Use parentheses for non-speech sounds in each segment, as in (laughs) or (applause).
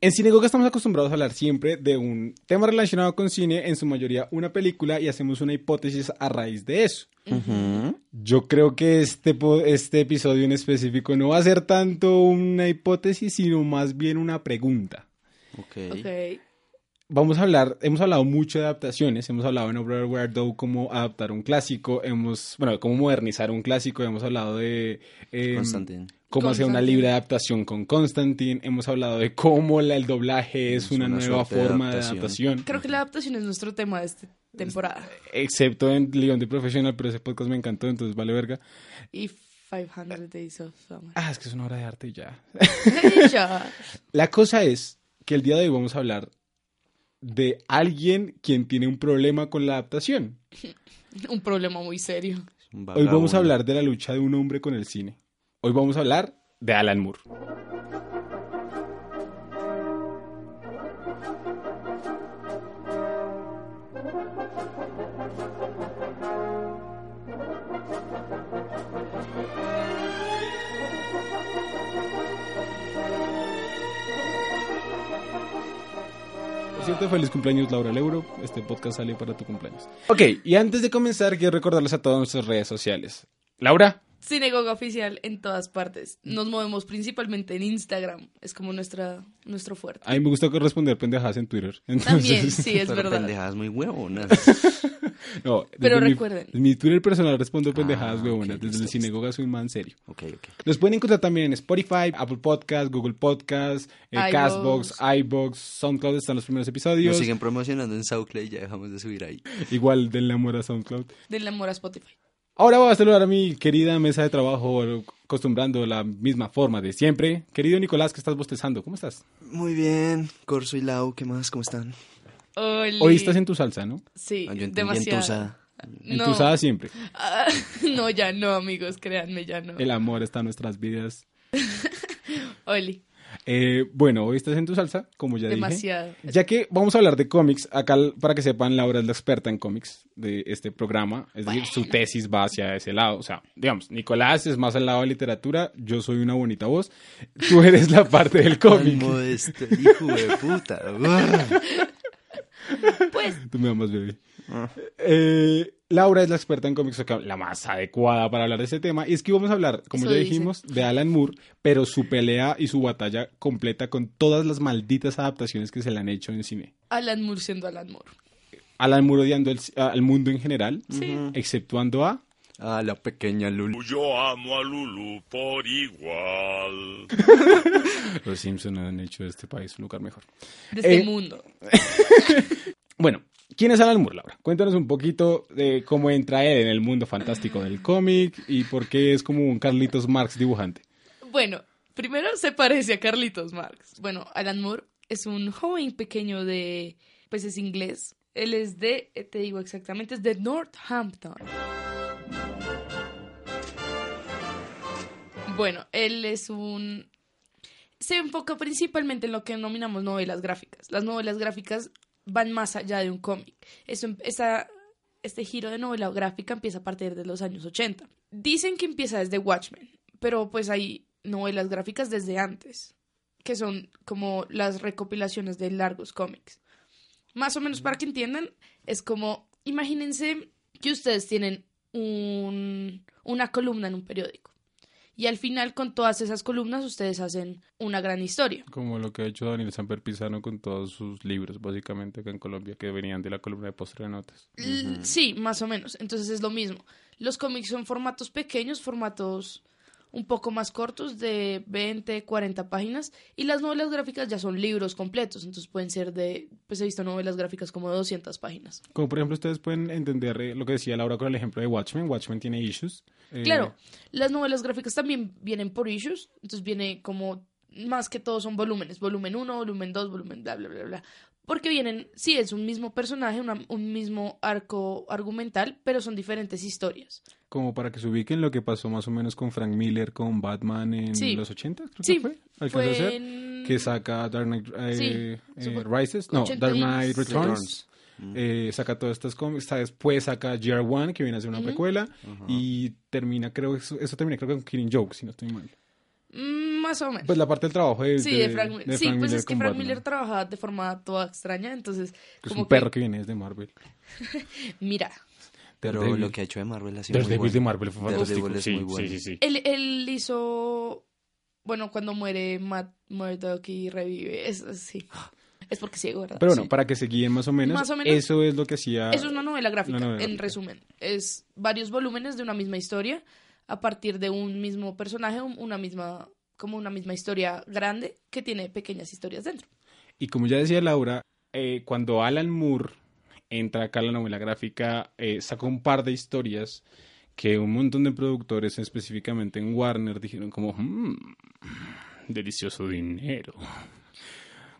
En Cinegoga estamos acostumbrados a hablar siempre de un tema relacionado con cine, en su mayoría una película, y hacemos una hipótesis a raíz de eso. Yo creo que este, este episodio en específico no va a ser tanto una hipótesis, sino más bien una pregunta. Ok. Ok. Vamos a hablar, hemos hablado mucho de adaptaciones, hemos hablado en Over Where Do cómo adaptar un clásico, hemos, bueno, cómo modernizar un clásico, hemos hablado de eh, Constantine. Cómo hacer una libre adaptación con Constantine, hemos hablado de cómo la- el doblaje es, Es una, una nueva de forma de adaptación. Creo que la adaptación es nuestro tema de esta temporada. excepto en Leon de Professional, pero ese podcast me encantó, entonces vale verga. Y 500 Days of Summer. Ah, es que es una obra de arte y ya. (laughs) Ya. La cosa es que el día de hoy vamos a hablar de alguien quien tiene un problema con la adaptación. Un problema muy serio. Hoy vamos a hablar de la lucha de un hombre con el cine. Hoy vamos a hablar de Alan Moore. Cierto, feliz cumpleaños Laura Leuro. Este podcast sale para tu cumpleaños. Ok, y antes de comenzar quiero recordarles a todas nuestras redes sociales. Laura, Cinegoga oficial en todas partes. Nos movemos principalmente en Instagram. Es como nuestra, nuestro fuerte. a mí me gusta responder pendejadas en Twitter. (laughs) También, sí, es Pero verdad. pendejadas muy huevonas. (laughs) no, Pero mi- recuerden. en mi Twitter personal respondo pendejadas, Ah, huevonas. ok, Desde el listo, Cinegoga soy un man serio. ok, ok. Los pueden encontrar también en Spotify, Apple Podcast, Google Podcast, eh. Castbox, iBox, SoundCloud están los primeros Nos episodios. siguen promocionando en SoundCloud y ya dejamos de subir ahí. Igual denle amor a SoundCloud. Del amor a Spotify. Ahora voy a saludar a mi querida mesa de trabajo, acostumbrando la misma forma de siempre. Querido Nicolás, que estás bostezando, ¿cómo estás? Muy bien. Corso y Lau, ¿qué más? ¿Cómo están? Oli. Hoy estás en tu salsa, ¿no? Sí, Ah, yo demasiado. entusa. En No. tu salsa siempre. Ah, (laughs) no, ya no, amigos, créanme, ya no. El amor está en nuestras vidas. (laughs) Oli, Eh, bueno, hoy estás en tu salsa, como ya dije. demasiado. Ya que vamos a hablar de cómics, acá para que sepan, Laura es la experta en cómics de este programa, es decir, su tesis va hacia ese lado, o sea, digamos, Nicolás es más al lado de literatura, yo soy una bonita voz, tú eres la parte del (laughs) Tan cómic. modesto, hijo de puta. (laughs) Pues, (laughs) Tú me amas, bebé. Ah. Eh, Laura es la experta en cómics, la más adecuada para hablar de este tema. Y es que vamos a hablar, como Eso ya dice. dijimos, de Alan Moore, pero su pelea y su batalla completa con todas las malditas adaptaciones que se le han hecho en cine. Alan Moore siendo Alan Moore. Alan Moore odiando el- al mundo en general, Sí. exceptuando a Ah, la pequeña Lulu. Yo amo a Lulu por igual. (laughs) Los Simpsons han hecho de este país un lugar mejor. De este Eh, mundo. (laughs) Bueno, ¿quién es Alan Moore, Laura? Cuéntanos un poquito de cómo entra él en el mundo fantástico del cómic y por qué es como un Carlitos Marx dibujante. Bueno, primero se parece a Carlitos Marx. Bueno, Alan Moore es un joven pequeño de, pues es inglés. Él es de, eh, te digo exactamente, es de Northampton. Bueno, él es un... Se enfoca principalmente en lo que denominamos novelas gráficas. Las novelas gráficas van más allá de un cómic. Este giro de novela gráfica empieza a partir de los años 80. Dicen que empieza desde Watchmen, pero pues hay novelas gráficas desde antes, que son como las recopilaciones de largos cómics. Más o menos para que entiendan, es como, imagínense que ustedes tienen un- una columna en un periódico. Y al final, con todas esas columnas, ustedes hacen una gran historia. Como lo que ha hecho Daniel Samper Pizano con todos sus libros, básicamente, acá en Colombia, que venían de la columna de postre de notas. L- Sí, más o menos. Entonces es lo mismo. Los cómics son formatos pequeños, formatos un poco más cortos de 20, 40 páginas y las novelas gráficas ya son libros completos, entonces pueden ser de, pues he visto novelas gráficas como de 200 páginas. Como por ejemplo, ustedes pueden entender eh, lo que decía Laura con el ejemplo de Watchmen. Watchmen tiene issues. eh, Claro, las novelas gráficas también vienen por issues, entonces viene como más que todo son volúmenes, volumen 1, volumen 2, volumen bla, bla, bla, bla. Porque vienen, sí, es un mismo personaje, una- un mismo arco argumental, pero son diferentes historias. Como para que se ubiquen lo que pasó más o menos con Frank Miller con Batman en Sí. los 80, creo Sí, que fue. Alcanzó Fue a ser. en... Que saca Dark Knight eh, Sí, eh, Rises. No, 80 Dark Knight Returns. Returns. Eh, saca todas estas cómics. Después saca GR1, que viene a ser una precuela. Y termina, creo, eso, eso termina creo que con Killing Joke, si no estoy mal. Mm, Más o menos. Pues la parte del trabajo de, sí, de, Frank, de sí, pues Miller es que Frank Batman, Miller trabaja de forma toda extraña, entonces que es como un perro que viene desde Marvel. (laughs) mira, Pero Daredevil. lo que ha hecho de Marvel ha sido muy Daredevil bueno. de Marvel fue Daredevil fantástico. es Sí, muy bueno. sí, sí, sí. él, él hizo, bueno, cuando muere Matt Murdock y revive, es sí, es porque ciego, ¿verdad? Pero bueno, Sí. para que se guíen más o menos, Más o menos. eso es lo que hacía... Eso es una novela gráfica, Una novela en gráfica. resumen. Es varios volúmenes de una misma historia a partir de un mismo personaje, un- una misma, como una misma historia grande que tiene pequeñas historias dentro. Y como ya decía Laura, eh, cuando Alan Moore entra acá a la novela gráfica, eh, sacó un par de historias que un montón de productores, específicamente en Warner, dijeron como, "Mm, delicioso dinero.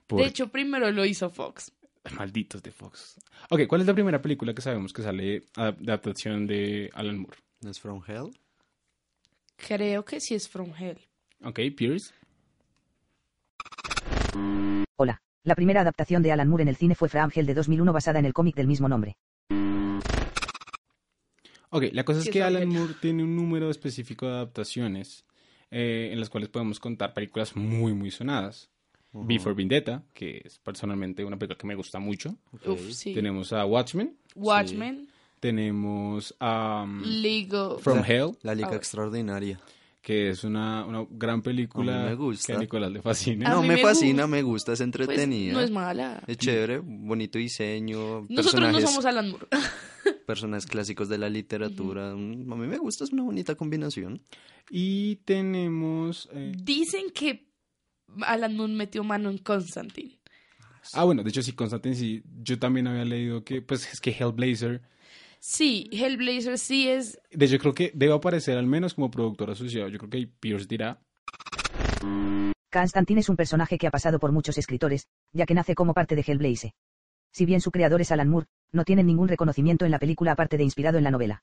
Por De hecho, primero lo hizo Fox. malditos de Fox. Ok, ¿cuál es la primera película que sabemos que sale de adaptación de Alan Moore? ¿No es From Hell? Creo que sí es From Hell. Ok, Pierce. Hola. La primera adaptación de Alan Moore en el cine fue From Hell de 2001 basada en el cómic del mismo nombre. Ok, la cosa Sí, es que Alan. Moore tiene un número específico de adaptaciones eh, en las cuales podemos contar películas muy, muy sonadas. Before Vendetta, que es personalmente una película que me gusta mucho. Ok. Uf, sí. Tenemos a Watchmen. Watchmen, Tenemos a um, League of- From La- Hell, La Liga Ah. Extraordinaria. Que es una, una gran película A mí me gusta. que a Nicolás le fascina. No, me, me fascina, gusta. me gusta, es Pues, entretenida. no es mala. Es chévere, bonito diseño, Nosotros no somos Alan Moore. (laughs) personajes clásicos de la literatura. Mm, A mí me gusta, es una bonita combinación. Y tenemos... eh, Dicen que Alan Moore metió mano en Constantine. ah, bueno, de hecho sí, Constantine sí. Yo también había leído que, pues es que Hellblazer... Sí, Hellblazer sí es De hecho, creo que debe aparecer al menos como productor asociado. Yo creo que Pierce dirá Constantine es un personaje que ha pasado por muchos escritores, ya que nace como parte de Hellblaze. Si bien su creador es Alan Moore, no tienen ningún reconocimiento en la película aparte de inspirado en la novela.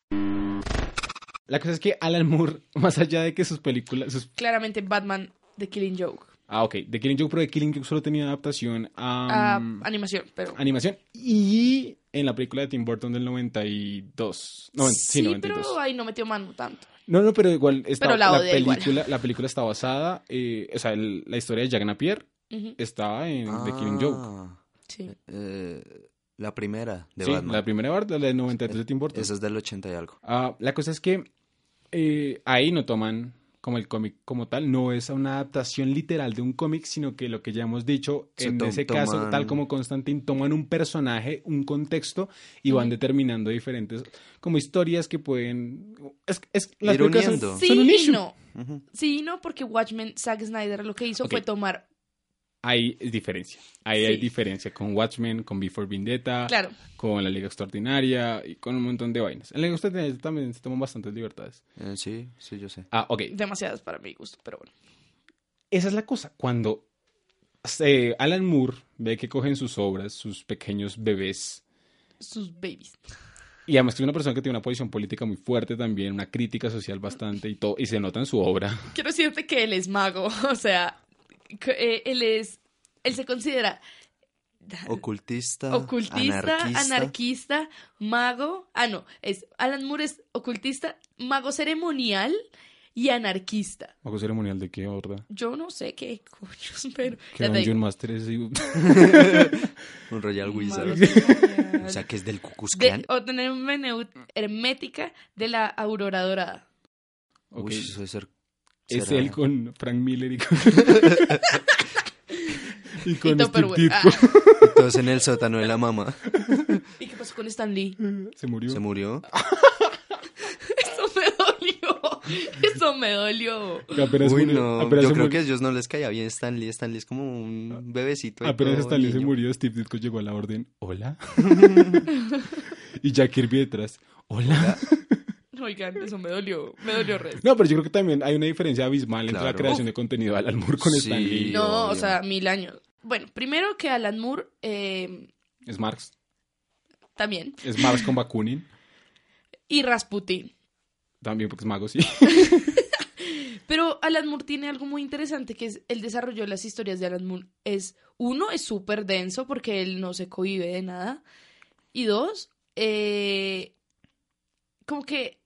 La cosa es que Alan Moore, (laughs) más allá de que sus películas, sus... claramente Batman The Killing Joke. Ah, ok, The Killing Joke, pero The Killing Joke solo tenía adaptación a Ah, mm, animación, pero... animación y en la película de Tim Burton del 92. No, sí, sí, 92. pero ahí no metió mano tanto. No, no, pero igual está, Pero la la, odia igual. película, la película está basada, eh, o sea, el- la historia de Jack Napier está en The Killing Joke. Ah, Sí. eh, la primera de Sí, Batman. la primera parte, la de 93 de Tim Burton. Esa es del 80 y algo. Ah, la cosa es que eh, ahí no toman como el cómic como tal, no es una adaptación literal de un cómic, sino que lo que ya hemos dicho, Se en ese caso, tal como Constantine, toman un personaje, un contexto y van determinando diferentes como historias que pueden... Es, es, las son-. Sí son un y issue. no. Ujú. Sí y no, porque Watchmen, Zack Snyder lo que hizo fue tomar... Es diferencia. Ahí Sí. hay diferencia con Watchmen, con Before Vendetta, Claro. con La Liga Extraordinaria y con un montón de vainas. En La Liga Extraordinaria también se toman bastantes libertades. Eh, sí, sí, yo sé. Ah, ok. Demasiadas para mi gusto, pero bueno. Esa es la cosa. Cuando eh, Alan Moore ve que cogen sus obras, sus pequeños bebés, Sus babies. y además que es una persona que tiene una posición política muy fuerte también, una crítica social bastante y todo, y se nota en su obra. Quiero decirte que él es mago. (laughs) O sea, eh, él es... Él se considera Ocultista, ocultista, anarquista. anarquista, mago. Ah, no, es Alan Moore es ocultista, mago ceremonial y anarquista. ¿Mago ceremonial de qué horda? Yo no sé qué coños, (laughs) pero Que Dungeon Master es... Un Royal Wizard. O sea, que es del Klan. o tener una hermética de la aurora dorada. Uy, eso debe ser... Es él con Frank Miller y con... (laughs) (laughs) y con Y Steve. Ditko. Ah, Todos en el sótano de la mamá. (laughs) ¿Y qué pasó con Stan Lee? Se murió. Se murió. Eso me dolió. Eso me dolió. Uy, murió- no. apenas Yo creo murió- que a ellos no les caía bien Stan Lee. Stan Lee es como un bebecito. Apenas Stan Lee se murió, Steve Ditko llegó a la orden. ¿Hola? y Jack Kirby detrás. ¿Hola? Oigan, eso me dolió. Me dolió red. No, pero yo creo que también hay una diferencia abismal entre la creación de contenido de Alan Moore con Sí. Stan Lee. No, o sea, mil años. Bueno, primero que Alan Moore eh, Es Marx. también. Es Marx con Bakunin. Y Rasputin. También porque es mago, sí. (laughs) Pero Alan Moore tiene algo muy interesante que es el desarrollo de las historias de Alan Moore. Es, uno, es súper denso porque él no se cohibe de nada. Y dos, eh, como que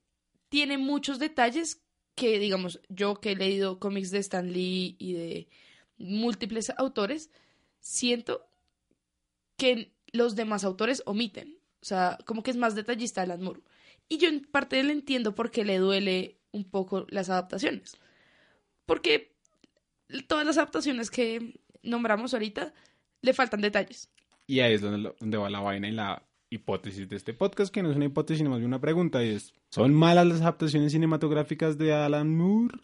tiene muchos detalles que, digamos, yo que he leído cómics de Stan Lee y de múltiples autores, siento que los demás autores omiten. O sea, como que es más detallista Alan Moore. Y yo en parte le entiendo por qué le duele un poco las adaptaciones. Porque todas las adaptaciones que nombramos ahorita le faltan detalles. Y ahí es donde, donde va la vaina y la hipótesis de este podcast, que no es una hipótesis, sino más bien una pregunta, y es, ¿son malas las adaptaciones cinematográficas de Alan Moore?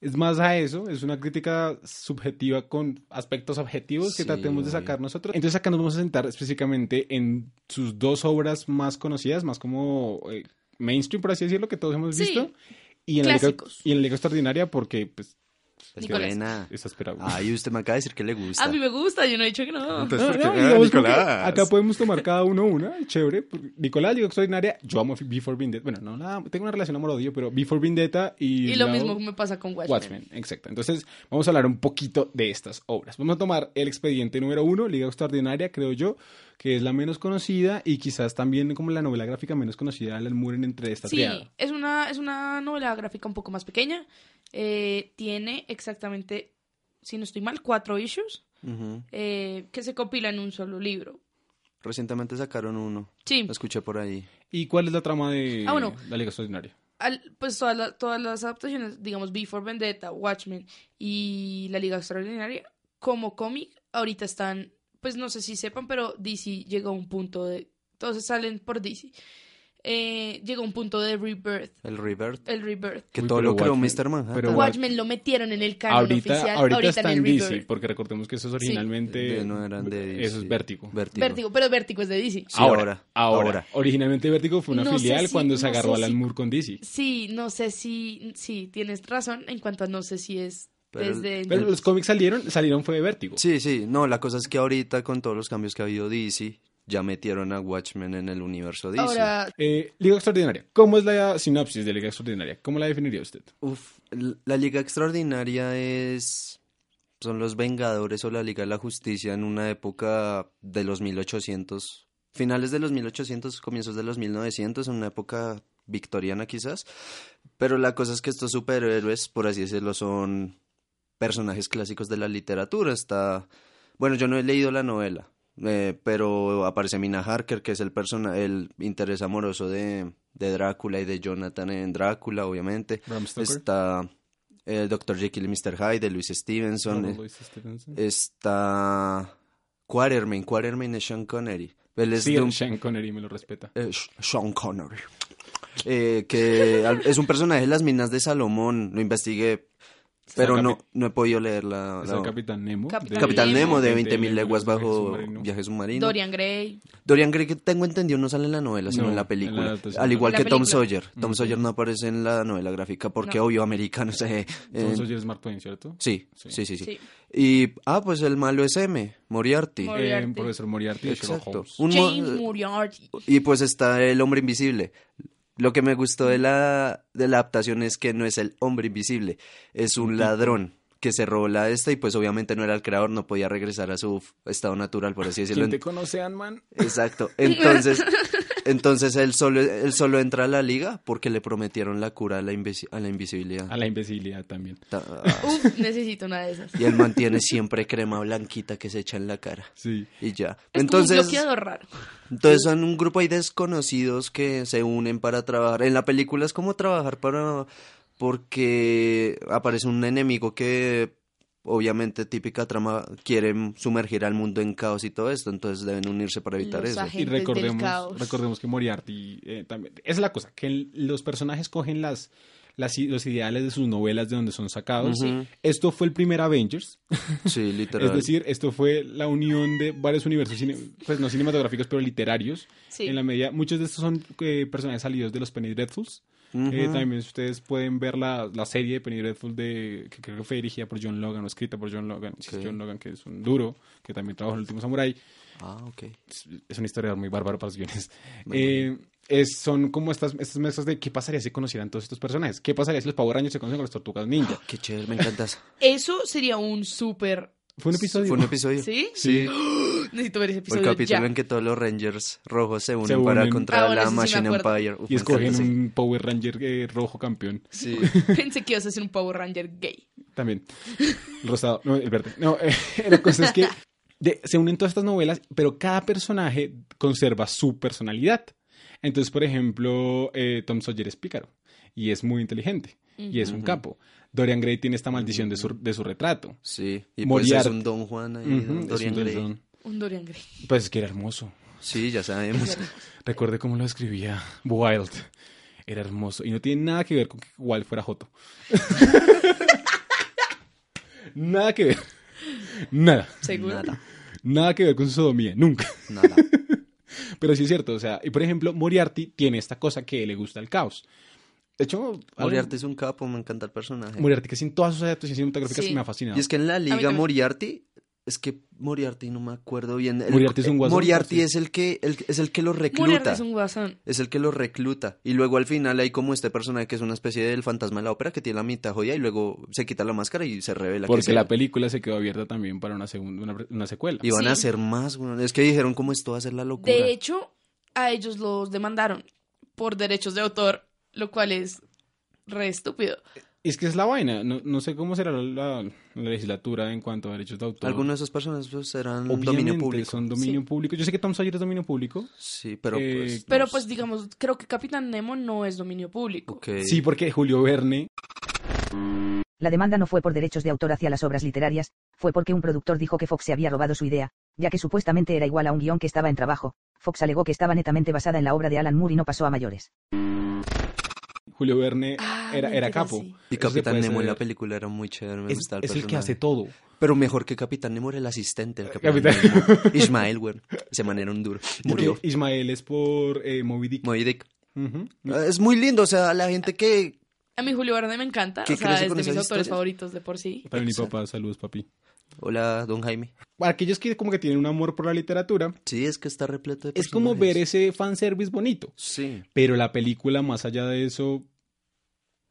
Es más a eso, es una crítica subjetiva con aspectos objetivos que tratemos de sacar nosotros. Entonces acá nos vamos a sentar específicamente en sus dos obras más conocidas, más como eh, mainstream, por así decirlo, que todos hemos Sí. visto. Y en, la Liga, y en la Liga Extraordinaria porque, pues, Qué Nicolás. buena. es. Ay, usted me acaba de decir que le gusta. A mí me gusta, yo no he dicho que no. Entonces, No, ¿por qué no, me da digamos como que Nicolás? acá podemos tomar cada uno una, chévere. Nicolás, Liga Extraordinaria, yo amo Before Vendetta. Bueno, no, nada, tengo una relación amor-odio, pero Before Vendetta y... Y lo mismo me pasa con Watchmen. Watchmen, exacto. Entonces, vamos a hablar un poquito de estas obras. Vamos a tomar el expediente número uno, Liga Extraordinaria, creo yo, que es la menos conocida y quizás también como la novela gráfica menos conocida de Alan Moore en entre esta Sí, triada. es una, es una novela gráfica un poco más pequeña. Eh, tiene exactamente, si no estoy mal, cuatro issues Ujú. eh, que se compilan en un solo libro. Recientemente sacaron uno. Sí, Lo escuché por ahí. ¿Y cuál es la trama de Ah, bueno. la Liga Extraordinaria? al- pues todas, la- todas las adaptaciones, digamos, Before Vendetta, Watchmen y La Liga Extraordinaria, como cómic, ahorita están, pues no sé si sepan, pero DC llegó a un punto de, todos salen por DC, eh, llegó a un punto de rebirth, El Rebirth. el rebirth. Que Uy, todo lo creó Watchmen- Mr. Manhattan. pero Watchmen lo metieron en el canon Ahorita, oficial, ahorita, ahorita está en en el DC, rebirth. porque recordemos que eso es originalmente... De- no eran de Eso es DC. Vértigo. Vértigo. Vértigo, pero Vértigo es de DC. Sí, ahora, ahora, ahora. Originalmente Vértigo fue una No filial si- cuando se no agarró sé Alan si- Moore con DC. Sí, no sé si, sí, tienes razón en cuanto a no sé si es Pero- desde... Pero los cómics salieron, salieron fue de Vértigo. Sí, sí. No, la cosa es que ahorita con todos los cambios que ha habido DC, ya metieron a Watchmen en el universo DC. Ahora, Eh, Liga Extraordinaria. ¿Cómo es la sinopsis de Liga Extraordinaria? ¿Cómo la definiría usted? Uf, la Liga Extraordinaria es... Son los Vengadores o la Liga de la Justicia en una época de los 1800, finales de los 1800, comienzos de los 1900, en una época victoriana quizás. Pero la cosa es que estos superhéroes, por así decirlo, son personajes clásicos de la literatura. Está... Bueno, yo no he leído la novela, eh, pero aparece Mina Harker, que es el persona, el interés amoroso de, de Drácula y de Jonathan en Drácula, obviamente. Está el Dr. Jekyll y Mr. Hyde de Stevenson. Robert eh, Stevenson. Está Quartermain. Quartermain es Sean Connery. Él es Sí, de un- Sean Connery me lo respeta. eh, Sean Connery. Eh, que es un personaje de las minas de Salomón. Lo investigué, pero no, no he podido leer la... Es la- el Capitán Nemo. Capitán Capitán Nemo de 20.000 20.000 leguas bajo submarino. viaje submarino. Dorian Gray. Dorian Gray, que tengo entendido, no sale en la novela, sino No, en la en película. la. Al igual la que Tom. Sawyer. Tom Sawyer no aparece en la novela gráfica porque, No. obvio, americano, (laughs) sé. Tom eh, Sawyer es Mark Twain, ¿cierto? sí, Sí. sí, sí, sí, Sí. Y, ah, pues el malo es M, Moriarty. Mor- Eh, Moriarty. profesor Moriarty Exacto. James Moriarty. Y pues está el hombre invisible. Lo que me gustó de la, de la adaptación es que no es el hombre invisible, es un ladrón que se robó la esta y pues obviamente no era el creador, no podía regresar a su estado natural, por así decirlo. ¿Quién te conoce, Ant-Man? Exacto. (laughs) Entonces, entonces él solo, él solo entra a la liga porque le prometieron la cura a la, invisi- a la invisibilidad. A la invisibilidad también. Ta- Uf, necesito una de esas. Y él mantiene siempre crema blanquita que se echa en la cara. Sí. Y ya. Es Entonces, como un bloqueador raro. entonces son un grupo ahí desconocidos que se unen para trabajar. En la película es como trabajar para... porque aparece un enemigo que obviamente típica trama quiere sumergir al mundo en caos y todo esto, entonces deben unirse para evitar Los eso. Y del recordemos, caos. recordemos que Moriarty eh, también. Es la cosa, que el- los personajes cogen las, las los ideales de sus novelas de donde son sacados. Esto fue el primer Avengers. (laughs) Sí, literal. Es decir, esto fue la unión de varios universos, cine- pues no cinematográficos, pero literarios. Sí. En la medida, muchos de estos son eh, personajes salidos de los Penny Dreadfuls. Eh, también ustedes pueden ver la, la serie de Penny Dreadful de, que creo que fue dirigida por John Logan o escrita por John Logan. Sí. John Logan, que es un duro, que también trabajó en El Último Samurai. Ah, ok. Es, es un historiador muy bárbaro para los guiones. Eh, es, son como estas, estas mezclas de qué pasaría si conocieran todos estos personajes. ¿Qué pasaría si los Power Rangers se conocen con las tortugas ninja? Qué chévere, me encanta eso. Eso sería un súper Fue un episodio. Fue un episodio. ¿Sí? Sí. (gasps) Necesito ver ese Fue episodio el capítulo ya. en que todos los Rangers rojos se unen, Se para contra Ah, la sí Machine. Empire. Uf, Y escogen sí. un Power Ranger eh, rojo campeón. Sí. (laughs) Pensé que ibas a hacer un Power Ranger gay. También. El rosado. No, el verde. No, eh, (laughs) la cosa es que de- se unen todas estas novelas, pero cada personaje conserva su personalidad. Entonces, por ejemplo, eh, Tom Sawyer es pícaro y es muy inteligente y es un capo. Dorian Gray tiene esta maldición de, su, de su retrato. Sí. Y pues Moriarty. es un Don Juan ahí, Dorian un Gray. Don- Un Dorian Gray. Pues es que era hermoso. Sí, ya sabemos. (laughs) Recuerde cómo lo escribía Wild. Era hermoso. Y no tiene nada que ver con que Wild fuera Joto. (laughs) nada que ver. Nada. ¿Seguro? Nada. Nada que ver con su sodomía. Nunca. Nada. (laughs) Pero sí es cierto. O sea, y por ejemplo, Moriarty tiene esta cosa que le gusta el caos. De hecho, Moriarty es un capo, me encanta el personaje. Moriarty que sin todas sus adaptaciones cinematográficas Sí. me ha fascinado. Y es que en la liga. Moriarty, es que Moriarty no me acuerdo bien. El- Moriarty es un guasón, Moriarty sí. es el que el- es el que lo Moriarty recluta. es un guasón. Es el que lo recluta. Y luego al final hay como este personaje que es una especie del fantasma de la ópera que tiene la mitad joya y luego se quita la máscara y se revela que Porque la película se quedó abierta también para una segunda, una, una secuela. Y van a hacer más, weón. Es que dijeron como esto va a ser la locura. De hecho, a ellos los demandaron por derechos de autor, lo cual es re estúpido. Es que es la vaina. No, no sé cómo será la, la- la legislatura en cuanto a derechos de autor. Algunos de esos personajes pues, serán Obviamente dominio público. son dominio Sí. público. Yo sé que Tom Sawyer es dominio público. Sí, pero Eh, pues. Pero pues digamos, creo que Capitán Nemo no es dominio público. Ok. Sí, porque Julio Verne La demanda no fue por derechos de autor hacia las obras literarias, fue porque un productor dijo que Fox se había robado su idea, ya que supuestamente era igual a un guion que estaba en trabajo. Fox alegó que estaba netamente basada en la obra de Alan Moore y no pasó a mayores. Julio Verne Ah, era, era capo. sí. Y se Capitán puede Nemo en la ser- película era muy chévere. Me Es, gustaba el es el que hace todo. Pero mejor que Capitán Nemo era el asistente del Capitán, Capitán- Nemo. (laughs) Ismael, güey. Ese man era un duro. Murió. Ismael es por eh, Moby Dick. Moby Dick. Ujú. Es muy lindo, o sea, la gente que... A mí Julio Verne me encanta, ¿Qué o sea, es de mis autores historias? favoritos de por sí. Para mi papá, saludos, papi. Hola, don Jaime. Para aquellos que como que tienen un amor por la literatura, Sí, es que está repleto de es como ver ese fanservice bonito. Sí. Pero la película, más allá de eso,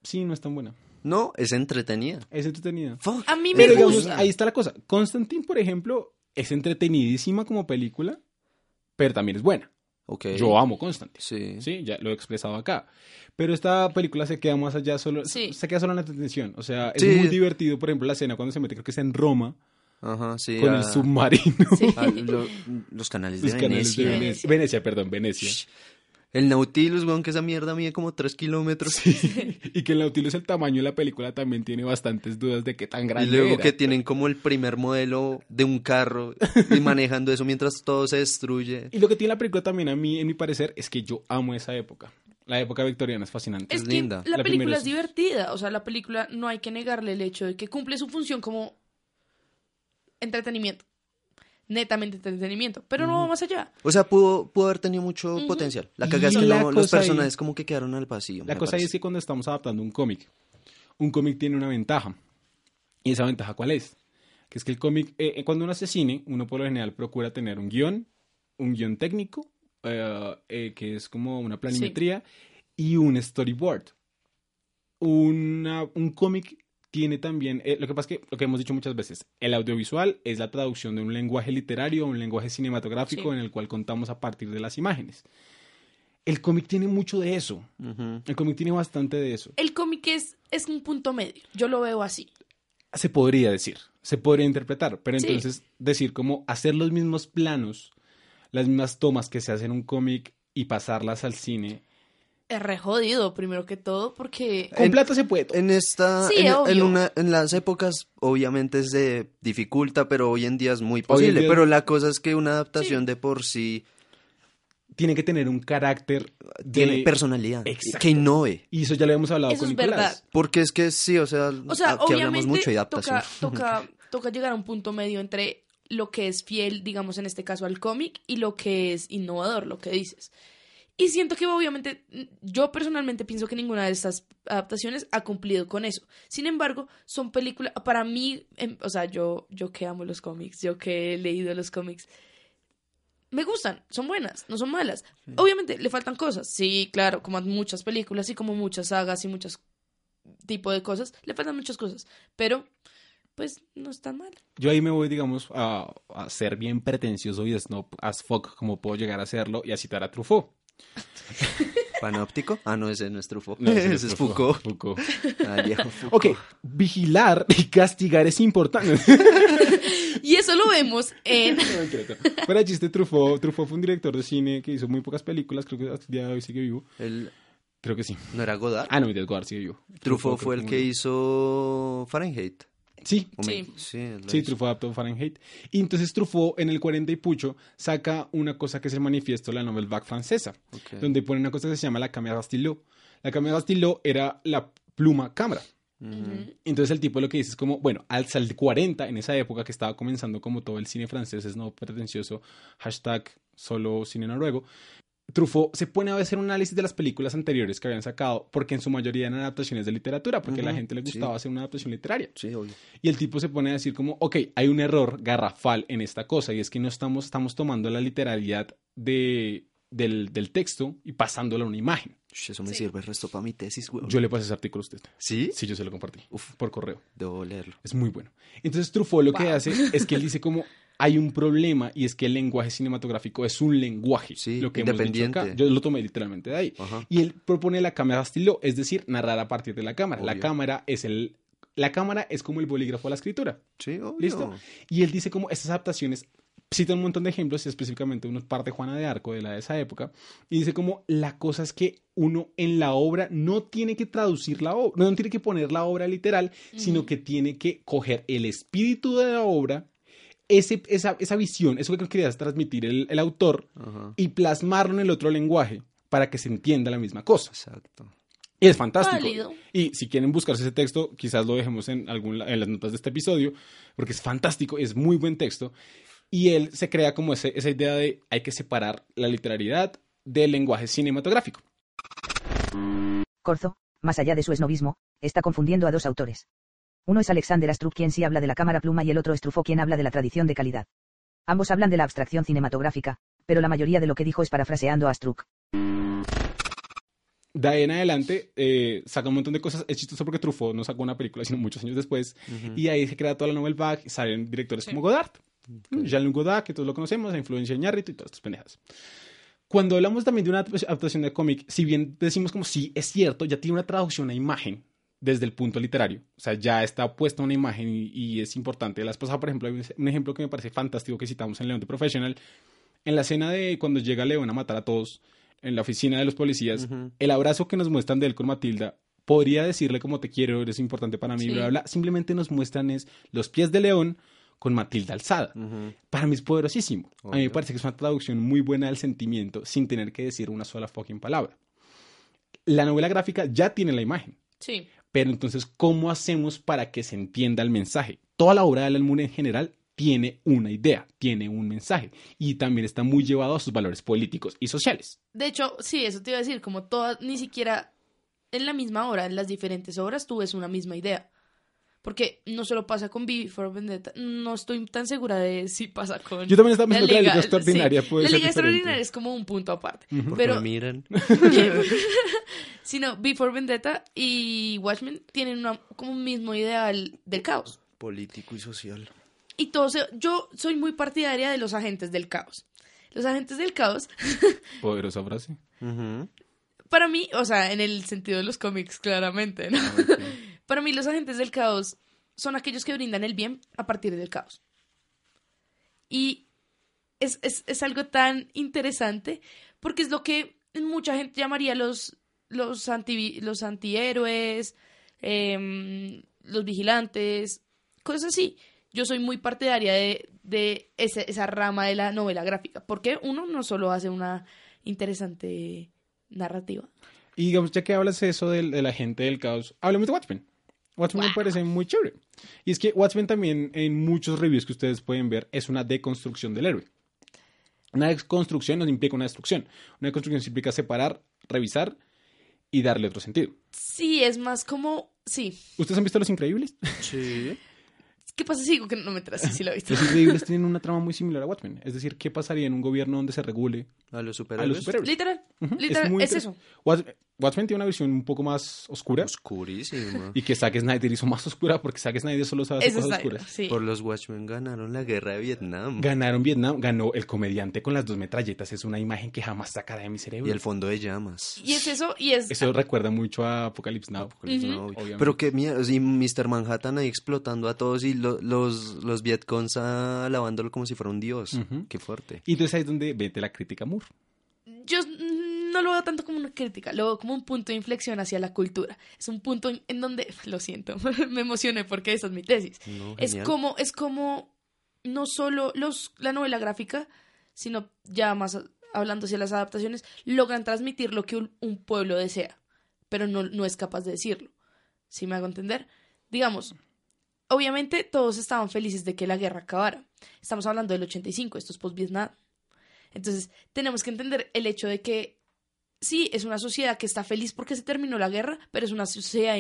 sí, no es tan buena. No, es entretenida. Es entretenida. Fuck. A mí me Pero digamos, gusta. ahí está la cosa. Constantine, por ejemplo, es entretenidísima como película, pero también es buena. Ok. Yo amo Constantine. Sí. Sí, ya lo he expresado acá. Pero esta película se queda más allá solo, Sí. se queda solo en la entretención. O sea, es Sí. muy divertido, por ejemplo, la escena cuando se mete, creo que es en Roma, Ajá, sí. con ah, el submarino. Sí. (laughs) lo- los canales de Los canales de Venecia. Venecia. Venecia. Venecia, perdón, Venecia. El Nautilus, weón, que esa mierda mide como 3 kilómetros. (laughs) Y que el Nautilus, el tamaño de la película también tiene bastantes dudas de qué tan Y grande luego era. que tienen como el primer modelo de un carro y manejando eso mientras todo se destruye. (laughs) Y lo que tiene la película también a mí, en mi parecer, es que yo amo esa época. La época victoriana es fascinante. Es es que linda. la, La película es- divertida, o sea, la película no hay que negarle el hecho de que cumple su función como entretenimiento, netamente entretenimiento, pero no va más allá. O sea, pudo, pudo haber tenido mucho potencial. La cagada es que no, los ahí- personajes como que quedaron al vacío. La cosa ahí es que cuando estamos adaptando un cómic, un cómic tiene una ventaja. ¿Y esa ventaja cuál es? Que es que el cómic, eh, cuando uno hace cine, uno por lo general procura tener un guion, un guion técnico, eh, eh, que es como una planimetría, y un storyboard. Una- un cómic tiene también, eh, lo que pasa es que, lo que hemos dicho muchas veces, el audiovisual es la traducción de un lenguaje literario a un lenguaje cinematográfico Sí. en el cual contamos a partir de las imágenes. El cómic tiene mucho de eso. El cómic tiene bastante de eso. El cómic es, es un punto medio, yo lo veo así. Se podría decir, se podría interpretar, pero Sí. entonces decir como hacer los mismos planos, las mismas tomas que se hacen en un cómic y pasarlas al cine. Es re jodido, primero que todo, porque... Con En- plata se puede. todo. En esta, Sí, en, en una, en las épocas obviamente se dificulta, pero hoy en día es muy posible. día- Pero la cosa es que una adaptación de por sí Tiene que tener un carácter tiene de- personalidad, Exacto. que innove. Y eso ya lo hemos hablado Eso con es Nicolás. verdad. Porque es que sí, o sea, O sea, aquí hablamos mucho de adaptación. toca, toca, (laughs) toca llegar a un punto medio entre lo que es fiel, digamos en este caso, al cómic y lo que es innovador, lo que dices. Y siento que obviamente, yo personalmente pienso que ninguna de estas adaptaciones ha cumplido con eso. Sin embargo, son películas, para mí, em, o sea, yo, yo que amo los cómics, yo que he leído los cómics, me gustan, son buenas, no son malas. Obviamente le faltan cosas, sí, claro, como muchas películas y como muchas sagas y muchos tipos de cosas, le faltan muchas cosas, pero pues no está mal. Yo ahí me voy, digamos, a, a ser bien pretencioso y snob as fuck, como puedo llegar a hacerlo, y a citar a Truffaut. (laughs) ¿Panóptico? Ah, no, ese no es Truffaut. No, ese, es. Foucault. Foucault. Ah, viejo Foucault. Ok, vigilar y castigar es importante. (laughs) Y eso lo vemos en... (laughs) No, de chiste, Truffaut, Truffaut fue un director de cine que hizo muy pocas películas, creo que hasta el día de hoy sigue vivo. El- Creo que sí. ¿No era Godard? Ah, no, Godard sigue vivo. Truffaut fue el que hizo Fahrenheit. Sí, ¿O Sí. Sí, Sí. Truffaut adaptó Fahrenheit. Y entonces Truffaut en el 40 y pucho saca una cosa que es el manifiesto de la Nouvelle Vague francesa, donde pone una cosa que se llama la cámara Stilo. La cámara Stilo era la pluma cámara. Entonces el tipo lo que dice es como, bueno, al sal 40, en esa época que estaba comenzando como todo el cine francés es no pretencioso, hashtag solo cine noruego, Truffaut se pone a hacer un análisis de las películas anteriores que habían sacado, porque en su mayoría eran adaptaciones de literatura, porque a la gente le sí. gustaba hacer una adaptación literaria. Sí, obvio. Y el tipo se pone a decir como, ok, hay un error garrafal en esta cosa y es que no estamos, estamos tomando la literalidad de, del, del texto y pasándola a una imagen. Eso me Sí. sirve el resto para mi tesis, weón. Yo le pasé ese artículo a usted. ¿Sí? Sí, yo se lo compartí. Uf, por correo. Debo leerlo. Es muy bueno. Entonces Truffaut lo que hace es que él dice como hay un problema y es que el lenguaje cinematográfico es un lenguaje. Sí, lo que hemos dicho acá. Yo lo tomé literalmente de ahí. Ajá. Y él propone la cámara estilo, es decir, narrar a partir de la cámara. La cámara es el la cámara es como el bolígrafo a la escritura. Sí, obvio. ¿Listo? Y él dice como estas adaptaciones, cita un montón de ejemplos, y específicamente uno parte de Juana de Arco de la de esa época, y dice como la cosa es que uno en la obra no tiene que traducir la obra, no tiene que poner la obra literal, sino que tiene que coger el espíritu de la obra, ese, esa, esa visión, eso que quería transmitir el, el autor, Ajá. y plasmarlo en el otro lenguaje para que se entienda la misma cosa. Exacto. Y es fantástico. Válido. Y si quieren buscarse ese texto, quizás lo dejemos en, algún, en las notas de este episodio, porque es fantástico, es muy buen texto. Y él se crea como ese- esa idea de hay que separar la literalidad del lenguaje cinematográfico. Corzo, más allá de su esnovismo, está confundiendo a dos autores. Uno es Alexander Astruc quien sí habla de la cámara pluma y el otro es Truffaut quien habla de la tradición de calidad. Ambos hablan de la abstracción cinematográfica, pero la mayoría de lo que dijo es parafraseando a Astruc. De ahí en adelante eh, saca un montón de cosas. Es chistoso porque Truffaut no sacó una película, sino muchos años después. Y ahí se crea toda la Nouvelle Vague. Salen directores como Godard. Jean-Luc Godard, que todos lo conocemos, la influencia de Iñárritu y todas estas pendejas. Cuando hablamos también de una adaptación de cómic, si bien decimos como sí, es cierto, ya tiene una traducción a imagen desde el punto literario. O sea, ya está puesta una imagen y, y es importante. La esposa, por ejemplo, hay un- ejemplo que me parece fantástico que citamos en León de Professional. En la escena de cuando llega León a matar a todos en la oficina de los policías, Ujú. el abrazo que nos muestran de él con Matilda, podría decirle como te quiero, eres importante para mí, Sí. bla, bla, bla. Simplemente nos muestran es los pies de León con Matilda alzada. Ujú. Para mí es poderosísimo. A mí me Obvio. parece que es una traducción muy buena del sentimiento sin tener que decir una sola fucking palabra. La novela gráfica ya tiene la imagen, Sí. Pero entonces, ¿cómo hacemos para que se entienda el mensaje? Toda la obra de Alan Moore en general tiene una idea, tiene un mensaje y también está muy llevado a sus valores políticos y sociales. De hecho, sí, eso te iba a decir, como todas, ni siquiera en la misma hora, en las diferentes obras, tú ves una misma idea. Porque no solo pasa con Vivi for Vendetta, no estoy tan segura de si pasa con... Yo también estaba pensando que la Liga sí. Extraordinaria puede La Liga. Extraordinaria es como un punto aparte. Ujú. Porque Pero, me miran. (laughs) sino Before Vendetta y Watchmen tienen una, como un mismo ideal del caos. Político y social. Y todo se- yo soy muy partidaria de los agentes del caos. Los agentes del caos, (laughs) Poderosa frase. Para mí, o sea, en el sentido de los cómics, claramente, ¿no? Para mí los agentes del caos son aquellos que brindan el bien a partir del caos. Y es, es, es algo tan interesante porque es lo que mucha gente llamaría los, los, anti, los antihéroes, em, los vigilantes, cosas así. Yo soy muy partidaria de, de ese- esa rama de la novela gráfica porque uno no solo hace una interesante narrativa. Y digamos, ya que hablas eso del, de la gente del caos, hablemos de Watchmen. Watchmen me Wow. parece muy chévere. Y es que Watchmen también, en muchos reviews que ustedes pueden ver, es una deconstrucción del héroe. Una deconstrucción no implica una destrucción. Una deconstrucción implica separar, revisar y darle otro sentido. Sí, es más como, sí, ¿Ustedes han visto Los Increíbles? Sí. ¿Qué pasa si digo que no me entras? Sí, sí lo he visto. Los Increíbles tienen una trama muy similar a Watchmen. Es decir, ¿qué pasaría en un gobierno donde se regule A los a los superhéroes. superhéroes? Literal, literal, es interes- eso. Watch- Watchmen tiene una visión un poco más oscura Oscurísimo. y que Zack Snyder hizo más oscura porque Zack Snyder solo sabe hacer cosas oscuras. sí. Por los Watchmen ganaron la guerra de Vietnam. Ganaron Vietnam, ganó el comediante con las dos metralletas. Es una imagen que jamás sacará de mi cerebro. Y el fondo de llamas. Y es eso, y es... Eso recuerda mucho a Apocalypse Now. Apocalypse. Pero qué mierda, y Mr. Manhattan ahí explotando a todos y lo- los, los Vietcons alabándolo como si fuera un dios. Qué fuerte. Y entonces ahí es donde vete la crítica a Moore. yo no lo veo tanto como una crítica, lo veo como un punto de inflexión hacia la cultura. Es un punto en, en donde, (laughs) lo siento, (laughs) me emocioné porque esa es mi tesis. No, Es como, es como no solo los, la novela gráfica, sino ya más hablando hacia las adaptaciones, logran transmitir lo que un, un pueblo desea, pero no, no es capaz de decirlo. ¿Sí me hago entender? Digamos, obviamente todos estaban felices de que la guerra acabara. Estamos hablando del 85, esto es post-Vietnam. Entonces, tenemos que entender el hecho de que sí, es una sociedad que está feliz porque se terminó la guerra, pero es una sociedad